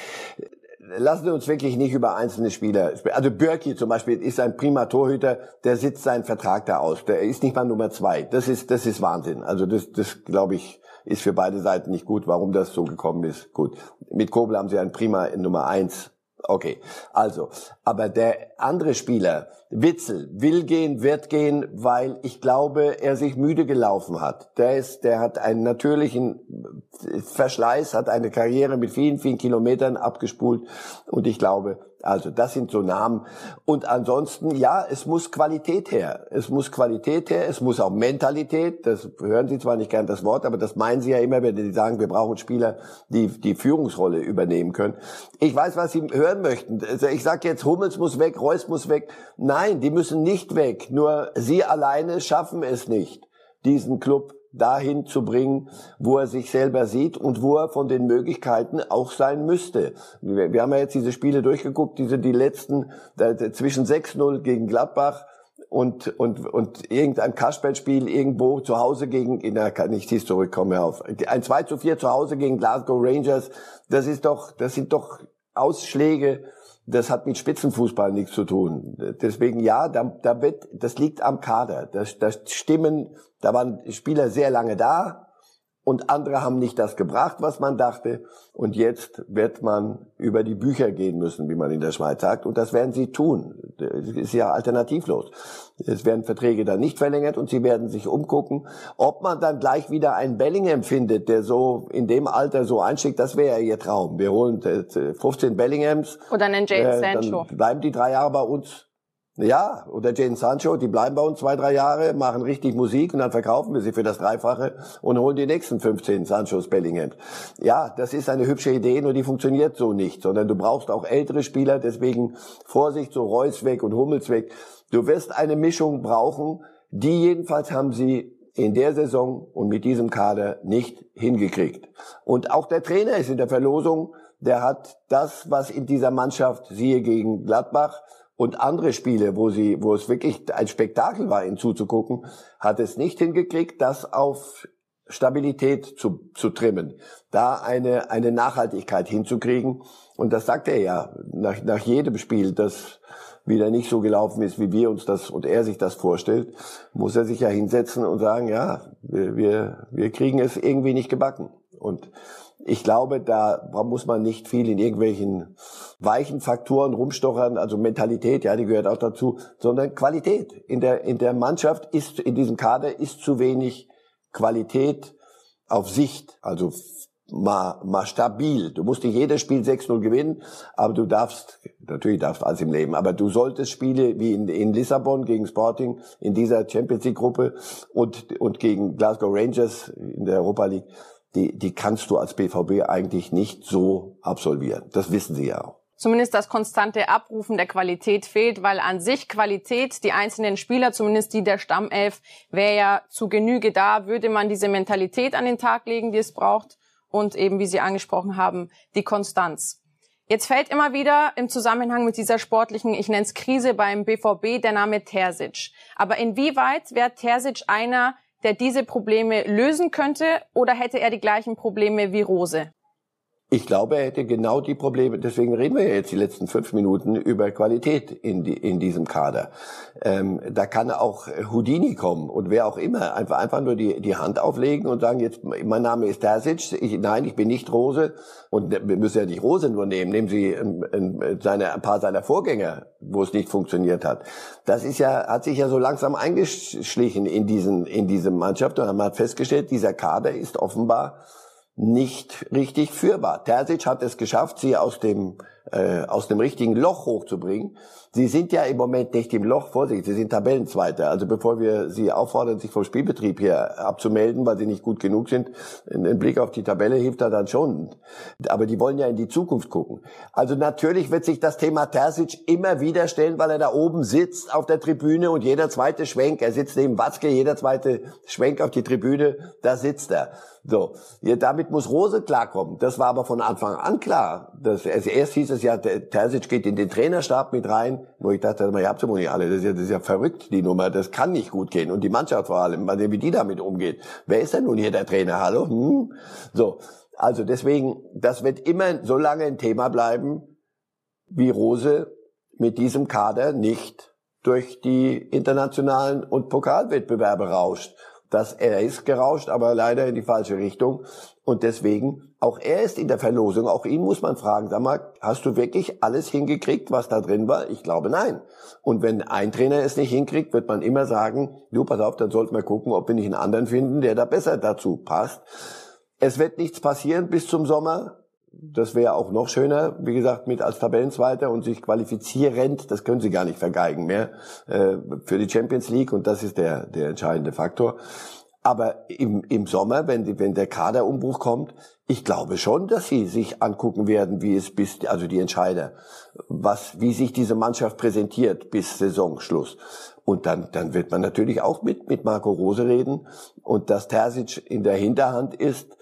lassen wir uns wirklich nicht über einzelne Spieler. Also Birki zum Beispiel ist ein prima Torhüter, der sitzt seinen Vertrag da aus. Der ist nicht mal Nummer zwei. Das ist, das ist Wahnsinn. Also das, das glaube ich, ist für beide Seiten nicht gut. Warum das so gekommen ist, gut. Mit Kobel haben sie einen prima Nummer eins Okay, also, aber der andere Spieler, Witzel, will gehen, wird gehen, weil ich glaube, er sich müde gelaufen hat. Der ist, der hat einen natürlichen Verschleiß, hat eine Karriere mit vielen, vielen Kilometern abgespult und ich glaube, also das sind so Namen. Und ansonsten, ja, es muss Qualität her. Es muss Qualität her, es muss auch Mentalität. Das hören Sie zwar nicht gern das Wort, aber das meinen Sie ja immer, wenn Sie sagen, wir brauchen Spieler, die die Führungsrolle übernehmen können. Ich weiß, was Sie hören möchten. Also ich sage jetzt, Hummels muss weg, Reus muss weg. Nein, die müssen nicht weg. Nur Sie alleine schaffen es nicht, diesen Club dahin zu bringen, wo er sich selber sieht und wo er von den Möglichkeiten auch sein müsste. Wir, wir haben ja jetzt diese Spiele durchgeguckt, diese die letzten zwischen 6-0 gegen Gladbach und und und irgendein Kasperlspiel irgendwo zu Hause gegen na, kann ich dies zurückkommen auf ein 2 zu 4 zu Hause gegen Glasgow Rangers das ist doch das sind doch Ausschläge das hat mit Spitzenfußball nichts zu tun. Deswegen ja, da, da wird, das liegt am Kader. Das, das stimmen, da waren Spieler sehr lange da und andere haben nicht das gebracht, was man dachte. Und jetzt wird man über die Bücher gehen müssen, wie man in der Schweiz sagt. Und das werden sie tun. Das ist ja alternativlos. Es werden Verträge dann nicht verlängert und sie werden sich umgucken. Ob man dann gleich wieder einen Bellingham findet, der so in dem Alter so einschlägt, das wäre ja ihr Traum. Wir holen 15 Bellinghams. Oder einen Jadon äh, Sancho. Bleiben die drei Jahre bei uns. Ja, oder Jane Sancho, die bleiben bei uns zwei, drei Jahre, machen richtig Musik und dann verkaufen wir sie für das Dreifache und holen die nächsten 15 Sanchos Bellingham. Ja, das ist eine hübsche Idee, nur die funktioniert so nicht, sondern du brauchst auch ältere Spieler, deswegen Vorsicht, so Reus weg und Hummels weg. Du wirst eine Mischung brauchen, die jedenfalls haben sie in der Saison und mit diesem Kader nicht hingekriegt. Und auch der Trainer ist in der Verlosung, der hat das, was in dieser Mannschaft, siehe gegen Gladbach, und andere Spiele, wo sie, wo es wirklich ein Spektakel war, ihnen zuzugucken, hat es nicht hingekriegt, das auf Stabilität zu, zu trimmen, da eine, eine Nachhaltigkeit hinzukriegen. Und das sagt er ja nach, nach jedem Spiel, das wieder nicht so gelaufen ist, wie wir uns das und er sich das vorstellt, muss er sich ja hinsetzen und sagen, ja, wir, wir kriegen es irgendwie nicht gebacken. Und ich glaube, da muss man nicht viel in irgendwelchen weichen Faktoren rumstochern, also Mentalität, ja, die gehört auch dazu, sondern Qualität. In der, in der Mannschaft ist, in diesem Kader ist zu wenig Qualität auf Sicht, also mal, mal stabil. Du musst nicht jedes Spiel 6-0 gewinnen, aber du darfst, natürlich darfst alles im Leben, aber du solltest Spiele wie in, in Lissabon gegen Sporting, in dieser Champions League Gruppe und, und gegen Glasgow Rangers in der Europa League, die, die kannst du als BVB eigentlich nicht so absolvieren. Das wissen sie ja auch. Zumindest das konstante Abrufen der Qualität fehlt, weil an sich Qualität, die einzelnen Spieler, zumindest die der Stammelf, wäre ja zu Genüge da, würde man diese Mentalität an den Tag legen, die es braucht und eben, wie Sie angesprochen haben, die Konstanz. Jetzt fällt immer wieder im Zusammenhang mit dieser sportlichen, ich nenne es Krise beim BVB, der Name Terzic. Aber inwieweit wäre Terzic einer, der diese Probleme lösen könnte oder hätte er die gleichen Probleme wie Rose? Ich glaube, er hätte genau die Probleme, deswegen reden wir ja jetzt die letzten fünf Minuten über Qualität in, die, in diesem Kader. Ähm, da kann auch Houdini kommen und wer auch immer, einfach, einfach nur die, die Hand auflegen und sagen, jetzt, mein Name ist Terzic, ich, nein, ich bin nicht Rose. Und wir müssen ja nicht Rose nur nehmen, nehmen Sie ähm, ähm, seine, ein paar seiner Vorgänger, wo es nicht funktioniert hat. Das ist ja, hat sich ja so langsam eingeschlichen in diesen, in diese Mannschaft und man hat festgestellt, dieser Kader ist offenbar nicht richtig führbar. Terzic hat es geschafft, sie aus dem äh, aus dem richtigen Loch hochzubringen. Sie sind ja im Moment nicht im Loch, Vorsicht, sie sind Tabellenzweiter. Also bevor wir Sie auffordern, sich vom Spielbetrieb hier abzumelden, weil Sie nicht gut genug sind, ein Blick auf die Tabelle hilft da dann schon. Aber die wollen ja in die Zukunft gucken. Also natürlich wird sich das Thema Terzic immer wieder stellen, weil er da oben sitzt auf der Tribüne und jeder zweite Schwenk, er sitzt neben Watzke, jeder zweite Schwenk auf die Tribüne, da sitzt er. So, ja, damit muss Rose klarkommen. Das war aber von Anfang an klar. Das, also erst hieß es ja, Terzic geht in den Trainerstab mit rein, wo ich dachte, ihr habt sie wohl nicht alle. Das ist, ja, das ist ja verrückt, die Nummer. Das kann nicht gut gehen. Und die Mannschaft vor allem, mal sehen, wie die damit umgeht. Wer ist denn nun hier der Trainer? Hallo? Hm? So, also deswegen, das wird immer so lange ein Thema bleiben, wie Rose mit diesem Kader nicht durch die internationalen und Pokalwettbewerbe rauscht dass er ist gerauscht, aber leider in die falsche Richtung. Und deswegen, auch er ist in der Verlosung. Auch ihn muss man fragen, sag mal, hast du wirklich alles hingekriegt, was da drin war? Ich glaube, nein. Und wenn ein Trainer es nicht hinkriegt, wird man immer sagen, du, pass auf, dann sollten wir gucken, ob wir nicht einen anderen finden, der da besser dazu passt. Es wird nichts passieren bis zum Sommer das wäre auch noch schöner, wie gesagt, mit als Tabellenzweiter und sich qualifizierend, das können sie gar nicht vergeigen mehr, äh, für die Champions League und das ist der, der entscheidende Faktor. Aber im, im Sommer, wenn, die, wenn der Kaderumbruch kommt, ich glaube schon, dass sie sich angucken werden, wie es bis, also die Entscheider, was, wie sich diese Mannschaft präsentiert bis Saisonschluss. Und dann, dann wird man natürlich auch mit, mit Marco Rose reden und dass Terzic in der Hinterhand ist,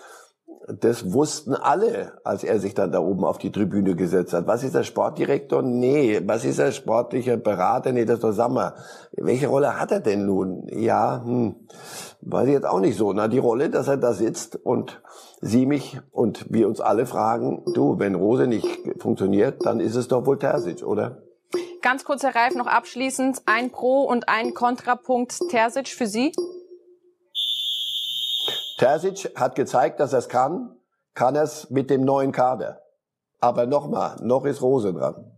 das wussten alle, als er sich dann da oben auf die Tribüne gesetzt hat. Was ist der Sportdirektor? Nee. Was ist der sportliche Berater? Nee, das ist doch Sammer. Welche Rolle hat er denn nun? Ja, hm, weiß ich jetzt auch nicht so. Na, die Rolle, dass er da sitzt und sie mich und wir uns alle fragen, du, wenn Rose nicht funktioniert, dann ist es doch wohl Terzic, oder? Ganz kurz, Herr Reif, noch abschließend ein Pro- und ein Kontrapunkt Terzic für Sie? Terzic hat gezeigt, dass er es kann, kann er es mit dem neuen Kader. Aber nochmal, noch ist Rose dran.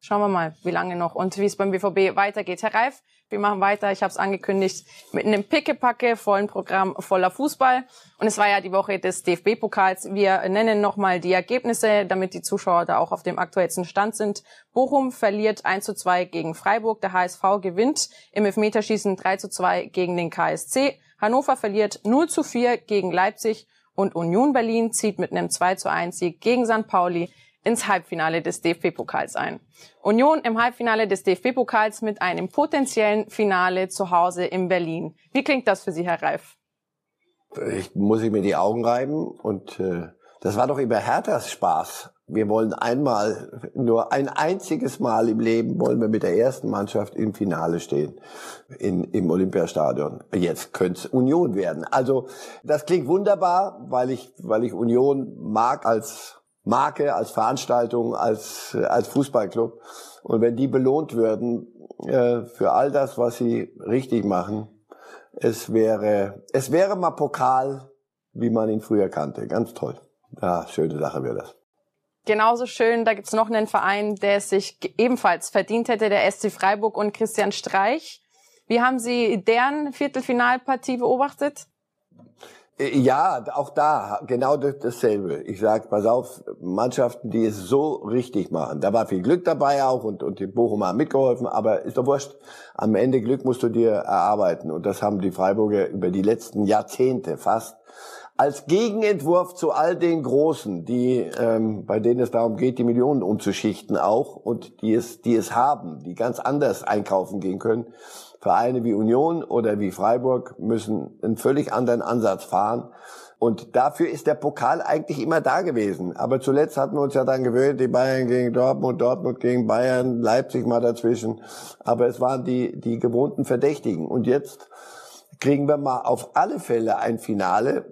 Schauen wir mal, wie lange noch und wie es beim BVB weitergeht. Herr Reif, wir machen weiter. Ich habe es angekündigt mit einem Pickepacke, vollen Programm voller Fußball. Und es war ja die Woche des DFB-Pokals. Wir nennen nochmal die Ergebnisse, damit die Zuschauer da auch auf dem aktuellsten Stand sind. Bochum verliert 1 zu 2 gegen Freiburg. Der HSV gewinnt im Elfmeterschießen 3 zu 2 gegen den KSC. Hannover verliert 0 zu 4 gegen Leipzig. Und Union Berlin zieht mit einem 2 zu 1 Sieg gegen St. Pauli ins Halbfinale des DFB-Pokals ein. Union im Halbfinale des DFB-Pokals mit einem potenziellen Finale zu Hause in Berlin. Wie klingt das für Sie, Herr Reif? Ich muss ich mir die Augen reiben und äh, das war doch immer Herthas Spaß. Wir wollen einmal, nur ein einziges Mal im Leben wollen wir mit der ersten Mannschaft im Finale stehen in, im Olympiastadion. Jetzt könnte es Union werden. Also das klingt wunderbar, weil ich, weil ich Union mag als Marke, als Veranstaltung, als, als Fußballclub. Und wenn die belohnt würden äh, für all das, was sie richtig machen, es wäre, es wäre mal Pokal, wie man ihn früher kannte. Ganz toll. Ja, schöne Sache wäre das. Genauso schön, da gibt's noch einen Verein, der es sich ebenfalls verdient hätte, der SC Freiburg und Christian Streich. Wie haben Sie deren Viertelfinalpartie beobachtet? Äh, ja, auch da genau dasselbe. Ich sag, pass auf, Mannschaften, die es so richtig machen. Da war viel Glück dabei auch und, und die Bochum haben mitgeholfen, aber ist doch wurscht. Am Ende Glück musst du dir erarbeiten und das haben die Freiburger über die letzten Jahrzehnte fast als Gegenentwurf zu all den Großen, die ähm, bei denen es darum geht, die Millionen umzuschichten auch und die es, die es haben, die ganz anders einkaufen gehen können Vereine wie Union oder wie Freiburg müssen einen völlig anderen Ansatz fahren. Und dafür ist der Pokal eigentlich immer da gewesen. Aber zuletzt hatten wir uns ja dann gewöhnt, die Bayern gegen Dortmund, Dortmund gegen Bayern, Leipzig mal dazwischen. Aber es waren die, die gewohnten Verdächtigen. Und jetzt kriegen wir mal auf alle Fälle ein Finale.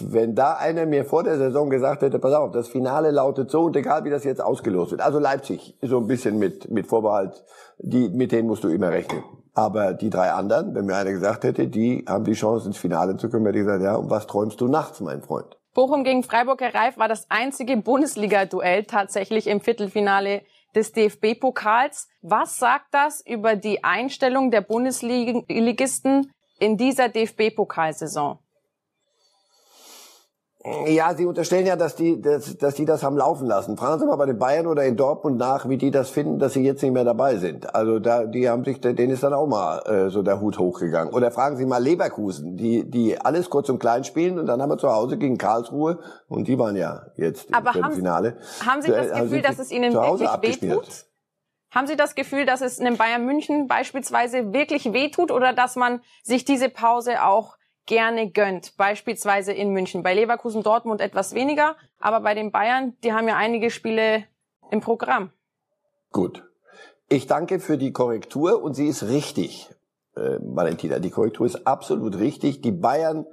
Wenn da einer mir vor der Saison gesagt hätte, pass auf, das Finale lautet so und egal wie das jetzt ausgelost wird. Also Leipzig, so ein bisschen mit, mit Vorbehalt, die, mit denen musst du immer rechnen. Aber die drei anderen, wenn mir einer gesagt hätte, die haben die Chance ins Finale zu kommen, hätte ich gesagt, ja, und was träumst du nachts, mein Freund? Bochum gegen Freiburg, Herr Reif, war das einzige Bundesliga-Duell tatsächlich im Viertelfinale des DFB-Pokals. Was sagt das über die Einstellung der Bundesligisten in dieser DFB-Pokalsaison? Ja, Sie unterstellen ja, dass die, dass, dass die das haben laufen lassen. Fragen Sie mal bei den Bayern oder in Dortmund nach, wie die das finden, dass sie jetzt nicht mehr dabei sind. Also da, die haben sich, denen ist dann auch mal äh, so der Hut hochgegangen. Oder fragen Sie mal Leverkusen, die, die alles kurz und klein spielen und dann haben wir zu Hause gegen Karlsruhe und die waren ja jetzt Aber im haben, Finale. Haben Sie das äh, Gefühl, dass es Ihnen wirklich wehtut? Haben Sie das Gefühl, dass es einem Bayern München beispielsweise wirklich wehtut oder dass man sich diese Pause auch gerne gönnt, beispielsweise in München. Bei Leverkusen, Dortmund etwas weniger, aber bei den Bayern, die haben ja einige Spiele im Programm. Gut. Ich danke für die Korrektur und sie ist richtig, äh, Valentina. Die Korrektur ist absolut richtig. Die Bayern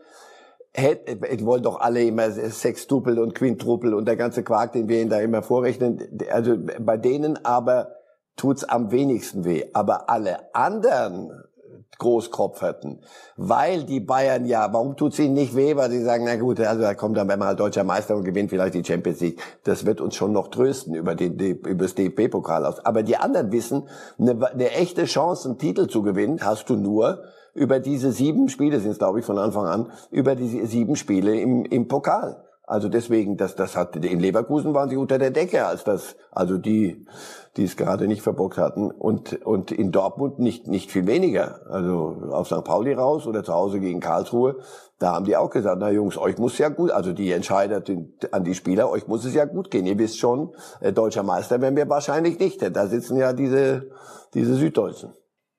hätten, die wollen doch alle immer Sextupel und Quintruppel und der ganze Quark, den wir ihnen da immer vorrechnen. Also bei denen aber tut's am wenigsten weh. Aber alle anderen Großkopf hätten. Weil die Bayern ja, warum tut's ihnen nicht weh? Weil sie sagen, na gut, also da kommt dann, wenn man halt deutscher Meister und gewinnt vielleicht die Champions League. Das wird uns schon noch trösten über, den, über das DFB-Pokal aus. Aber die anderen wissen, eine, eine echte Chance, einen Titel zu gewinnen, hast du nur über diese sieben Spiele, sind es glaube ich von Anfang an, über diese sieben Spiele im, im Pokal. Also deswegen, das, das hat, in Leverkusen waren sie unter der Decke, als das, also die, die es gerade nicht verbockt hatten. Und, und in Dortmund nicht, nicht viel weniger. Also auf St. Pauli raus oder zu Hause gegen Karlsruhe. Da haben die auch gesagt, na Jungs, euch muss ja gut, also die Entscheider an die Spieler, euch muss es ja gut gehen. Ihr wisst schon, äh, deutscher Meister werden wir wahrscheinlich nicht. Da sitzen ja diese, diese Süddeutschen.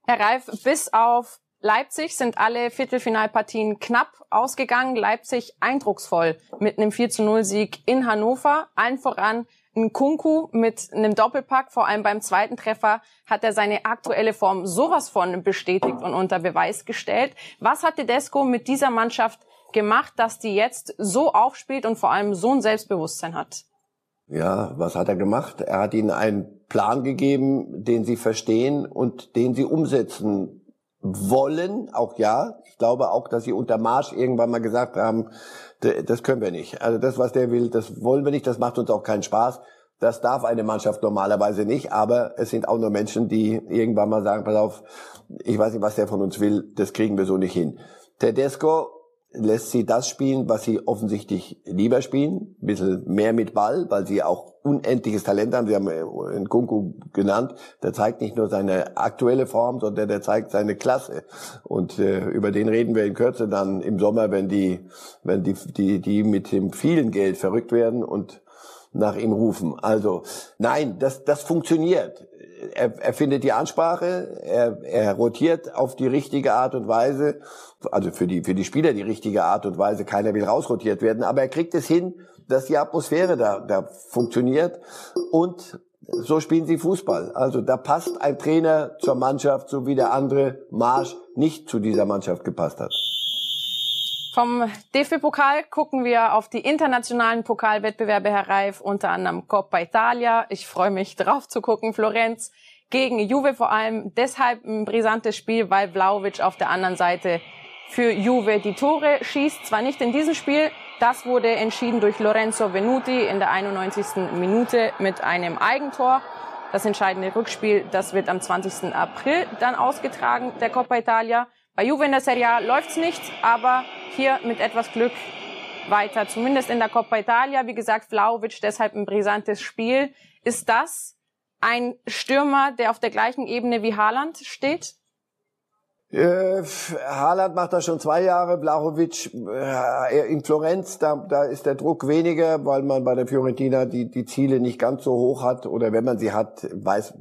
Herr Reif, bis auf Leipzig sind alle Viertelfinalpartien knapp ausgegangen. Leipzig eindrucksvoll mit einem 4 zu 0 Sieg in Hannover. Allen voran ein Kunku mit einem Doppelpack. Vor allem beim zweiten Treffer hat er seine aktuelle Form sowas von bestätigt und unter Beweis gestellt. Was hat Tedesco mit dieser Mannschaft gemacht, dass die jetzt so aufspielt und vor allem so ein Selbstbewusstsein hat? Ja, was hat er gemacht? Er hat ihnen einen Plan gegeben, den sie verstehen und den sie umsetzen wollen, auch ja. Ich glaube auch, dass sie unter Marsch irgendwann mal gesagt haben, das können wir nicht. Also das, was der will, das wollen wir nicht, das macht uns auch keinen Spaß. Das darf eine Mannschaft normalerweise nicht, aber es sind auch nur Menschen, die irgendwann mal sagen, pass auf, ich weiß nicht, was der von uns will, das kriegen wir so nicht hin. Tedesco lässt sie das spielen, was sie offensichtlich lieber spielen, ein bisschen mehr mit Ball, weil sie auch unendliches Talent haben. Sie haben äh, Kunku genannt, der zeigt nicht nur seine aktuelle Form, sondern der zeigt seine Klasse. Und äh, über den reden wir in Kürze dann im Sommer, wenn die, wenn die, die, die mit dem vielen Geld verrückt werden und nach ihm rufen. Also nein, das, das funktioniert. Er, er findet die Ansprache, er, er rotiert auf die richtige Art und Weise, also für die, für die Spieler die richtige Art und Weise. Keiner will rausrotiert werden, aber er kriegt es hin, dass die Atmosphäre da, da funktioniert und so spielen sie Fußball. Also da passt ein Trainer zur Mannschaft, so wie der andere Marsch nicht zu dieser Mannschaft gepasst hat. Vom DFB-Pokal gucken wir auf die internationalen Pokalwettbewerbe, Herr Reif, unter anderem Coppa Italia. Ich freue mich drauf zu gucken. Florenz gegen Juve vor allem. Deshalb ein brisantes Spiel, weil Vlaovic auf der anderen Seite für Juve die Tore schießt. Zwar nicht in diesem Spiel, das wurde entschieden durch Lorenzo Venuti in der 91. Minute mit einem Eigentor. Das entscheidende Rückspiel, das wird am 20. April dann ausgetragen, der Coppa Italia. Bei Juve in der Serie A läuft's nicht, aber hier mit etwas Glück weiter, zumindest in der Coppa Italia. Wie gesagt, Vlaovic deshalb ein brisantes Spiel. Ist das ein Stürmer, der auf der gleichen Ebene wie Haaland steht? Äh, Haaland macht das schon zwei Jahre, Blachovic äh, in Florenz, da, da ist der Druck weniger, weil man bei der Fiorentina die, die Ziele nicht ganz so hoch hat oder wenn man sie hat, weiß,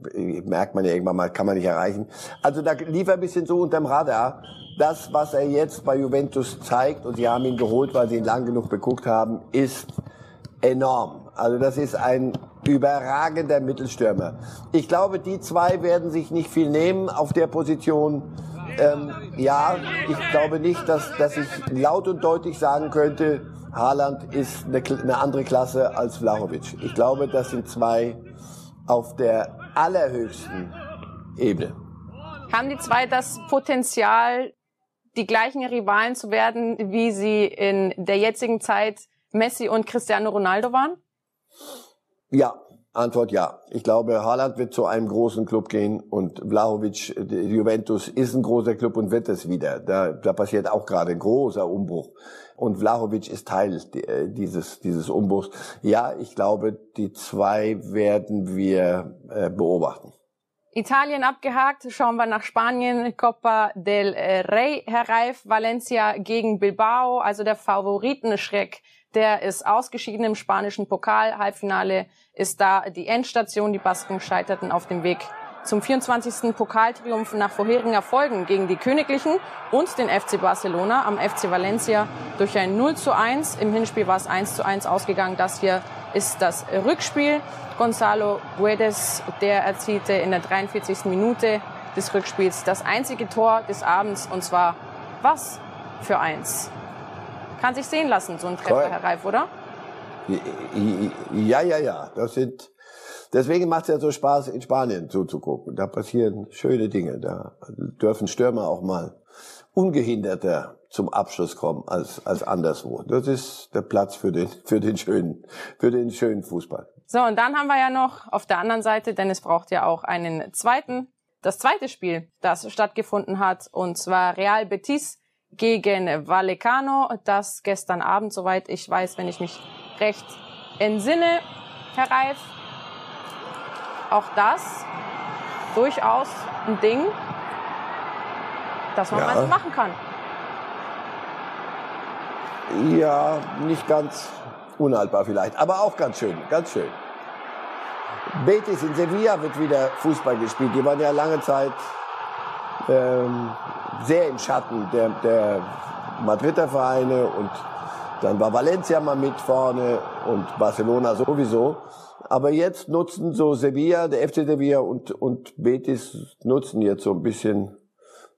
merkt man ja irgendwann mal, kann man nicht erreichen. Also da lief er ein bisschen so unterm Radar. Das, was er jetzt bei Juventus zeigt, und sie haben ihn geholt, weil sie ihn lang genug beguckt haben, ist enorm. Also das ist ein überragender Mittelstürmer. Ich glaube, die zwei werden sich nicht viel nehmen auf der Position. Ähm, ja, ich glaube nicht, dass, dass ich laut und deutlich sagen könnte, Haaland ist eine, eine andere Klasse als Vlahovic. Ich glaube, das sind zwei auf der allerhöchsten Ebene. Haben die zwei das Potenzial, die gleichen Rivalen zu werden, wie sie in der jetzigen Zeit Messi und Cristiano Ronaldo waren? Ja, Antwort ja. Ich glaube, Haaland wird zu einem großen Club gehen und Vlahovic, Juventus ist ein großer Club und wird es wieder. Da, da passiert auch gerade ein großer Umbruch. Und Vlahovic ist Teil äh, dieses, dieses Umbruchs. Ja, ich glaube, die zwei werden wir äh, beobachten. Italien abgehakt, schauen wir nach Spanien, Copa del Rey, Herr Reif, Valencia gegen Bilbao, also der Favoritenschreck der ist ausgeschieden im spanischen Pokal. Halbfinale ist da die Endstation. Die Basken scheiterten auf dem Weg zum 24. Pokaltriumph nach vorherigen Erfolgen gegen die Königlichen und den FC Barcelona am FC Valencia durch ein 0 zu 1. Im Hinspiel war es 1 zu 1 ausgegangen. Das hier ist das Rückspiel. Gonzalo Guedes, der erzielte in der 43. Minute des Rückspiels das einzige Tor des Abends und zwar was für eins. Kann sich sehen lassen, so ein Treffer, Herr Reif, oder? Ja, ja, ja. Das sind, deswegen macht es ja so Spaß, in Spanien zuzugucken. Da passieren schöne Dinge. Da dürfen Stürmer auch mal ungehinderter zum Abschluss kommen als, als anderswo. Das ist der Platz für den, für den schönen, für den schönen Fußball. So, und dann haben wir ja noch auf der anderen Seite, denn es braucht ja auch einen zweiten, das zweite Spiel, das stattgefunden hat, und zwar Real Betis gegen Vallecano. Das gestern Abend, soweit ich weiß, wenn ich mich recht entsinne, Herr Reif. Auch das durchaus ein Ding, das man ja. mal machen kann. Ja, nicht ganz unhaltbar vielleicht, aber auch ganz schön, ganz schön. Betis in Sevilla wird wieder Fußball gespielt. Die waren ja lange Zeit ähm, sehr im Schatten der, der Madrider Vereine und dann war Valencia mal mit vorne und Barcelona sowieso. Aber jetzt nutzen so Sevilla, der FC Sevilla und, und Betis nutzen jetzt so ein bisschen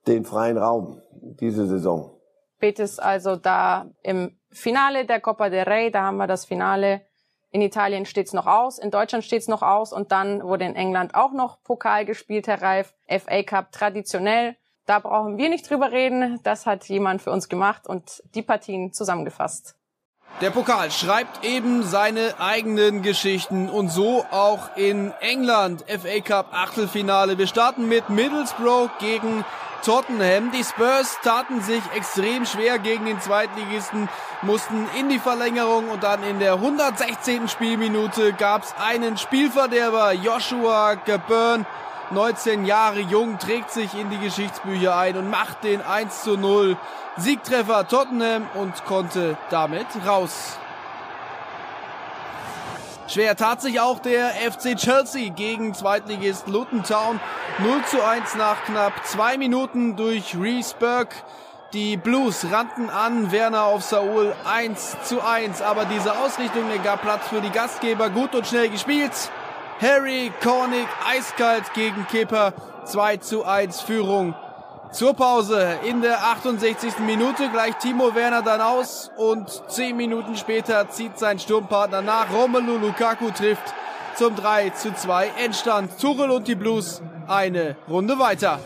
den freien Raum diese Saison. Betis also da im Finale der Copa del Rey, da haben wir das Finale. In Italien steht's noch aus, in Deutschland steht's noch aus und dann wurde in England auch noch Pokal gespielt, Herr Reif. FA Cup traditionell Da brauchen wir nicht drüber reden. Das hat jemand für uns gemacht und die Partien zusammengefasst. Der Pokal schreibt eben seine eigenen Geschichten und so auch in England. FA Cup Achtelfinale. Wir starten mit Middlesbrough gegen Tottenham. Die Spurs taten sich extrem schwer gegen den Zweitligisten, mussten in die Verlängerung und dann in der 116. Spielminute gab es einen Spielverderber. Joshua Geburn, 19 Jahre jung, trägt sich in die Geschichtsbücher ein und macht den 1 zu 0 Siegtreffer Tottenham und konnte damit raus. Schwer tat sich auch der FC Chelsea gegen Zweitligist Luton Town. 0 zu 1 nach knapp zwei Minuten durch Reese Burke. Die Blues rannten an, Werner auf Saul 1 zu 1. Aber diese Ausrichtung gab Platz für die Gastgeber. Gut und schnell gespielt. Harry Kornick eiskalt gegen Kipper. 2 zu 1 Führung zur Pause in der 68. Minute gleicht Timo Werner dann aus und 10 Minuten später zieht sein Sturmpartner nach. Romelu Lukaku trifft zum 3 zu 2 Endstand. Tuchel und die Blues eine Runde weiter.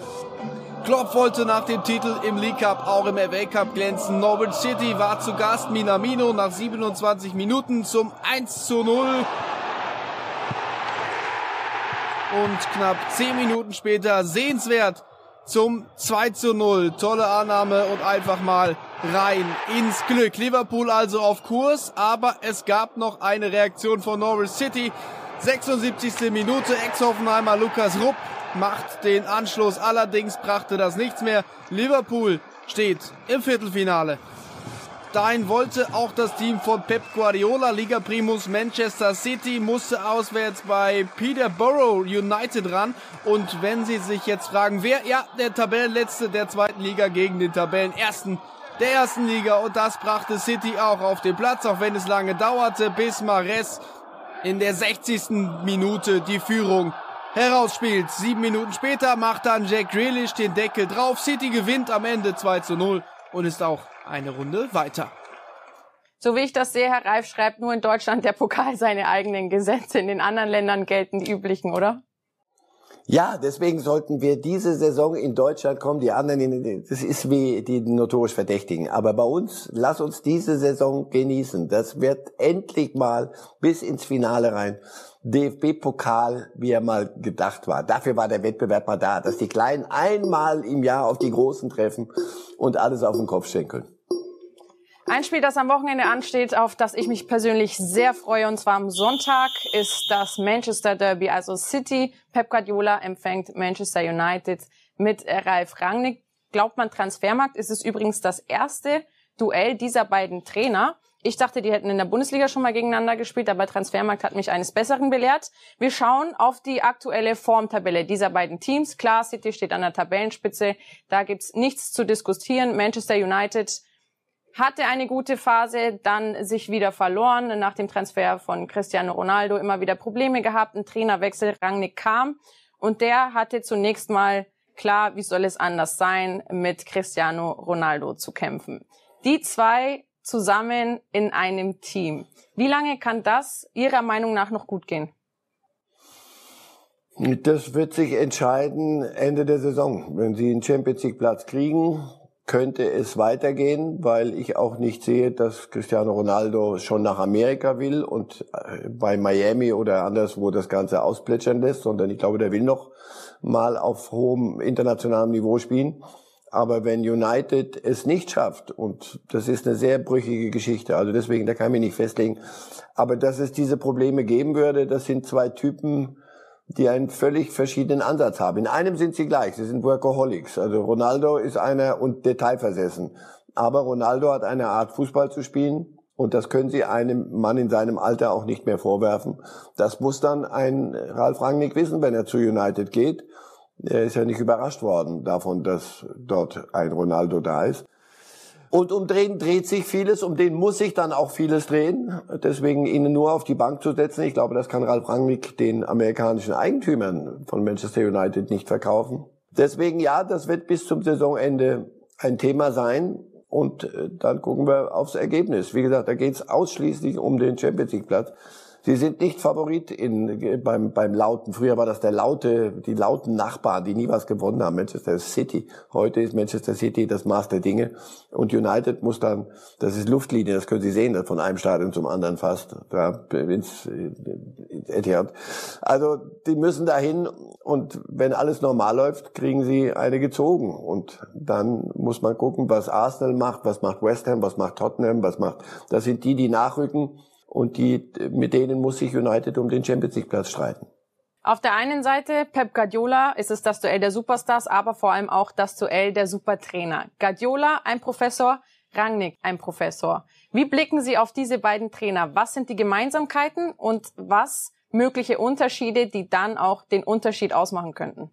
Klopp wollte nach dem Titel im League Cup auch im FA Cup glänzen. Norwich City war zu Gast. Minamino nach 27 Minuten zum 1 zu 0. Und knapp 10 Minuten später sehenswert zum 2 zu 0. Tolle Annahme und einfach mal rein ins Glück. Liverpool also auf Kurs, aber es gab noch eine Reaktion von Norwich City. 76. Minute, Ex-Hoffenheimer Lukas Rupp macht den Anschluss. Allerdings brachte das nichts mehr. Liverpool steht im Viertelfinale. Dahin wollte auch das Team von Pep Guardiola, Liga Primus Manchester City, musste auswärts bei Peterborough United ran. Und wenn Sie sich jetzt fragen, wer, ja, der Tabellenletzte der zweiten Liga gegen den Tabellenersten der ersten Liga. Und das brachte City auch auf den Platz, auch wenn es lange dauerte, bis Mares in der 60. Minute die Führung herausspielt. Sieben Minuten später macht dann Jack Grealish den Deckel drauf. City gewinnt am Ende 2 zu 0 und ist auch eine Runde weiter. So wie ich das sehe, Herr Reif schreibt nur in Deutschland der Pokal seine eigenen Gesetze. In den anderen Ländern gelten die üblichen, oder? Ja, deswegen sollten wir diese Saison in Deutschland kommen, die anderen, in, das ist wie die notorisch Verdächtigen. Aber bei uns, lass uns diese Saison genießen. Das wird endlich mal bis ins Finale rein. DFB-Pokal, wie er mal gedacht war. Dafür war der Wettbewerb mal da, dass die Kleinen einmal im Jahr auf die Großen treffen und alles auf den Kopf stellen können. Ein Spiel, das am Wochenende ansteht, auf das ich mich persönlich sehr freue, und zwar am Sonntag, ist das Manchester Derby. Also City, Pep Guardiola empfängt Manchester United mit Ralf Rangnick. Glaubt man Transfermarkt, ist es übrigens das erste Duell dieser beiden Trainer. Ich dachte, die hätten in der Bundesliga schon mal gegeneinander gespielt, aber Transfermarkt hat mich eines Besseren belehrt. Wir schauen auf die aktuelle Formtabelle dieser beiden Teams. Klar, City steht an der Tabellenspitze. Da gibt's nichts zu diskutieren. Manchester United hatte eine gute Phase, dann sich wieder verloren, nach dem Transfer von Cristiano Ronaldo immer wieder Probleme gehabt, ein Trainerwechsel, Rangnick kam und der hatte zunächst mal klar, wie soll es anders sein, mit Cristiano Ronaldo zu kämpfen. Die zwei zusammen in einem Team. Wie lange kann das Ihrer Meinung nach noch gut gehen? Das wird sich entscheiden Ende der Saison. Wenn Sie einen Champions League Platz kriegen, könnte es weitergehen, weil ich auch nicht sehe, dass Cristiano Ronaldo schon nach Amerika will und äh, bei Miami oder anderswo das Ganze ausplätschern lässt, sondern ich glaube, der will noch mal auf hohem internationalem Niveau spielen. Aber wenn United es nicht schafft, und das ist eine sehr brüchige Geschichte, also deswegen, da kann ich mich nicht festlegen, aber dass es diese Probleme geben würde, das sind zwei Typen, die einen völlig verschiedenen Ansatz haben. In einem sind sie gleich, sie sind Workaholics. Also Ronaldo ist einer und detailversessen. Aber Ronaldo hat eine Art Fußball zu spielen und das können Sie einem Mann in seinem Alter auch nicht mehr vorwerfen. Das muss dann ein Ralf Rangnick wissen, wenn er zu United geht. Er ist ja nicht überrascht worden davon, dass dort ein Ronaldo da ist. Und um den dreht sich vieles, um den muss sich dann auch vieles drehen. Deswegen ihn nur auf die Bank zu setzen, ich glaube, das kann Ralf Rangnick den amerikanischen Eigentümern von Manchester United nicht verkaufen. Deswegen ja, das wird bis zum Saisonende ein Thema sein. Und äh, dann gucken wir aufs Ergebnis. Wie gesagt, da geht es ausschließlich um den Champions League Platz. Sie sind nicht Favorit in, beim, beim lauten. Früher war das der laute, die lauten Nachbarn, die nie was gewonnen haben. Manchester City. Heute ist Manchester City das Maß der Dinge. Und United muss dann, das ist Luftlinie, das können Sie sehen, von einem Stadion zum anderen fast. Da ins, ins Etihad. Also, die müssen dahin. Und wenn alles normal läuft, kriegen sie eine gezogen. Und dann muss man gucken, was Arsenal macht, was macht West Ham, was macht Tottenham, was macht, das sind die, die nachrücken und die, mit denen muss sich United um den Champions League Platz streiten. Auf der einen Seite, Pep Guardiola, ist es das Duell der Superstars, aber vor allem auch das Duell der Supertrainer. Guardiola, ein Professor, Rangnick, ein Professor. Wie blicken Sie auf diese beiden Trainer? Was sind die Gemeinsamkeiten und was mögliche Unterschiede, die dann auch den Unterschied ausmachen könnten?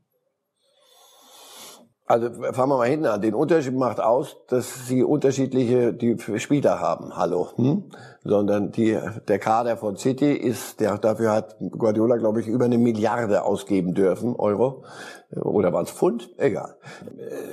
Also fangen wir mal hinten an. Den Unterschied macht aus, dass sie unterschiedliche die Spieler haben. Hallo. Hm? Sondern die, der Kader von City ist, der, dafür hat Guardiola, glaube ich, über eine Milliarde ausgeben dürfen, Euro oder waren es Pfund? Egal.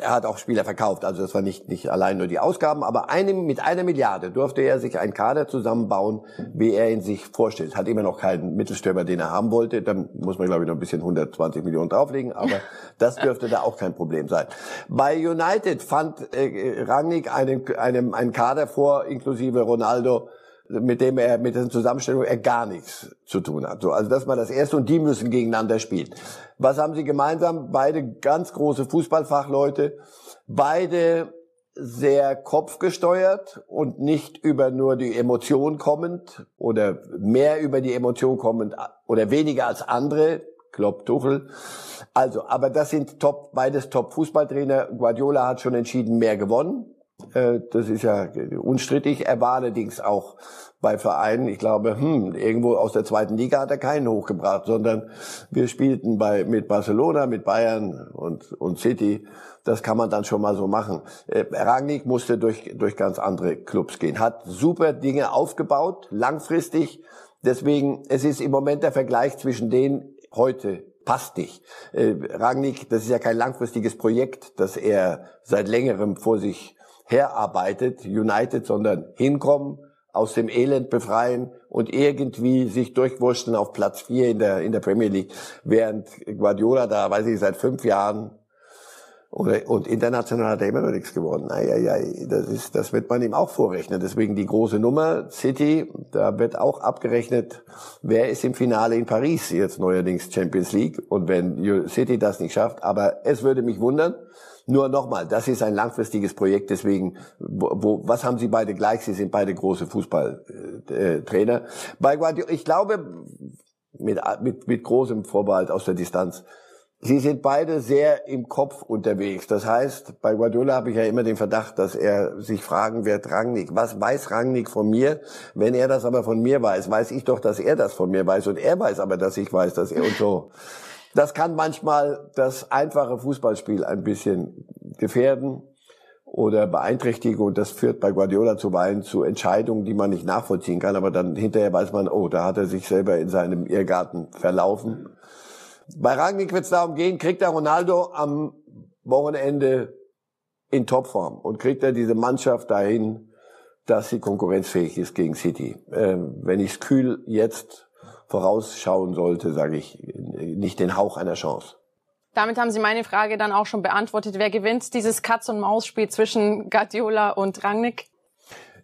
Er hat auch Spieler verkauft, also das war nicht, nicht allein nur die Ausgaben, aber eine, mit einer Milliarde durfte er sich einen Kader zusammenbauen, wie er ihn sich vorstellt. Hat immer noch keinen Mittelstürmer, den er haben wollte. Dann muss man, glaube ich, noch ein bisschen 120 Millionen drauflegen, aber das dürfte da auch kein Problem sein. Bei United fand äh, Rangnick einen, einen, einen Kader vor, inklusive Ronaldo, mit dem er mit der Zusammenstellung er gar nichts zu tun hat. So, also das war das erste und die müssen gegeneinander spielen. Was haben sie gemeinsam? Beide ganz große Fußballfachleute, beide sehr kopfgesteuert und nicht über nur die Emotion kommend oder mehr über die Emotion kommend oder weniger als andere. Klopp, Tuchel. Also, aber das sind top, beides top Fußballtrainer. Guardiola hat schon entschieden mehr gewonnen. Äh, das ist ja unstrittig. Er war allerdings auch bei Vereinen, ich glaube, hm, irgendwo aus der zweiten Liga hat er keinen hochgebracht, sondern wir spielten bei, mit Barcelona, mit Bayern und, und City. Das kann man dann schon mal so machen. Äh, Rangnick musste durch, durch ganz andere Clubs gehen, hat super Dinge aufgebaut, langfristig. Deswegen, es ist im Moment der Vergleich zwischen denen heute passt nicht. Äh, Rangnick, das ist ja kein langfristiges Projekt, das er seit längerem vor sich herarbeitet, United, sondern hinkommen, aus dem Elend befreien und irgendwie sich durchwurschteln auf Platz vier in der, in der Premier League, während Guardiola da, weiß ich, seit fünf Jahren oder, und international hat er immer noch nichts geworden. Eieiei, das ist, das wird man ihm auch vorrechnen. Deswegen die große Nummer, City, da wird auch abgerechnet, wer ist im Finale in Paris, jetzt neuerdings Champions League. Und wenn City das nicht schafft, aber es würde mich wundern, nur nochmal, das ist ein langfristiges Projekt, deswegen, wo, wo, was haben Sie beide gleich? Sie sind beide große Fußballtrainer. Äh, Bei Guardiola, ich glaube, mit, mit, mit großem Vorbehalt aus der Distanz, Sie sind beide sehr im Kopf unterwegs. Das heißt, bei Guardiola habe ich ja immer den Verdacht, dass er sich fragen wird, Rangnick, was weiß Rangnick von mir? Wenn er das aber von mir weiß, weiß ich doch, dass er das von mir weiß und er weiß aber, dass ich weiß, dass er und so. Das kann manchmal das einfache Fußballspiel ein bisschen gefährden oder beeinträchtigen und das führt bei Guardiola zuweilen zu Entscheidungen, die man nicht nachvollziehen kann, aber dann hinterher weiß man, oh, da hat er sich selber in seinem Irrgarten verlaufen. Bei Rangnick wird es darum gehen, kriegt er Ronaldo am Wochenende in Topform und kriegt er diese Mannschaft dahin, dass sie konkurrenzfähig ist gegen City. Ähm, wenn ich es kühl jetzt vorausschauen sollte, sage ich, nicht den Hauch einer Chance. Damit haben Sie meine Frage dann auch schon beantwortet. Wer gewinnt dieses Katz-und-Maus-Spiel zwischen Guardiola und Rangnick?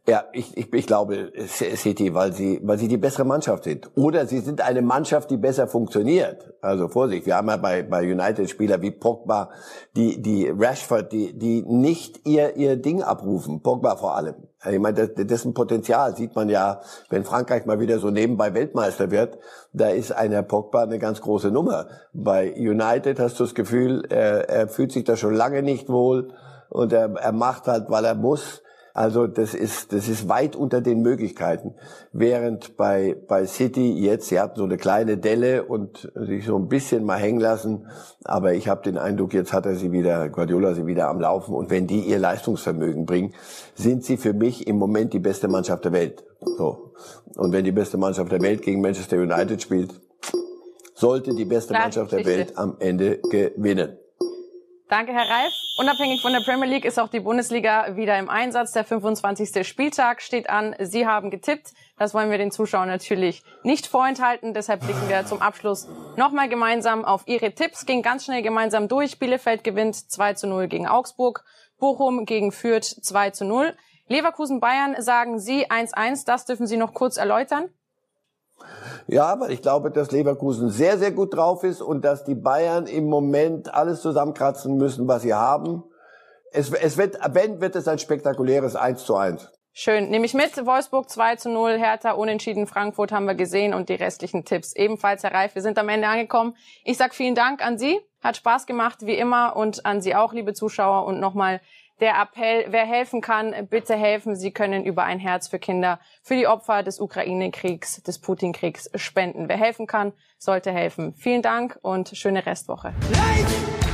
Ja, ich, ich, ich glaube City, weil sie, weil sie die bessere Mannschaft sind. Oder sie sind eine Mannschaft, die besser funktioniert. Also Vorsicht, wir haben ja bei, bei United Spieler wie Pogba, die, die Rashford, die, die nicht ihr, ihr Ding abrufen. Pogba vor allem. Ich meine, dessen Potenzial sieht man ja, wenn Frankreich mal wieder so nebenbei Weltmeister wird, da ist einer Pogba eine ganz große Nummer. Bei United hast du das Gefühl, er, er fühlt sich da schon lange nicht wohl und er, er macht halt, weil er muss. Also das ist, das ist weit unter den Möglichkeiten. Während bei, bei City jetzt, sie hatten so eine kleine Delle und sich so ein bisschen mal hängen lassen. Aber ich habe den Eindruck, jetzt hat er sie wieder, Guardiola sie wieder am Laufen. Und wenn die ihr Leistungsvermögen bringen, sind sie für mich im Moment die beste Mannschaft der Welt. So. Und wenn die beste Mannschaft der Welt gegen Manchester United spielt, sollte die beste Mannschaft der Welt am Ende gewinnen. Danke, Herr Reif. Unabhängig von der Premier League ist auch die Bundesliga wieder im Einsatz. Der 25. Spieltag steht an. Sie haben getippt. Das wollen wir den Zuschauern natürlich nicht vorenthalten. Deshalb blicken wir zum Abschluss nochmal gemeinsam auf Ihre Tipps. Ging ganz schnell gemeinsam durch. Bielefeld gewinnt 2 zu 0 gegen Augsburg. Bochum gegen Fürth 2 zu 0. Leverkusen Bayern sagen Sie 1-1. Das dürfen Sie noch kurz erläutern. Ja, weil ich glaube, dass Leverkusen sehr, sehr gut drauf ist und dass die Bayern im Moment alles zusammenkratzen müssen, was sie haben. Es, es wird, wenn, wird es ein spektakuläres 1 zu 1. Schön. Nehme ich mit. Wolfsburg 2 zu 0, Hertha unentschieden, Frankfurt haben wir gesehen und die restlichen Tipps ebenfalls, Herr Reif. Wir sind am Ende angekommen. Ich sag vielen Dank an Sie. Hat Spaß gemacht, wie immer, und an Sie auch, liebe Zuschauer. Und nochmal der Appell, wer helfen kann, bitte helfen. Sie können über ein Herz für Kinder, für die Opfer des Ukraine-Kriegs, des Putin-Kriegs spenden. Wer helfen kann, sollte helfen. Vielen Dank und schöne Restwoche. Light!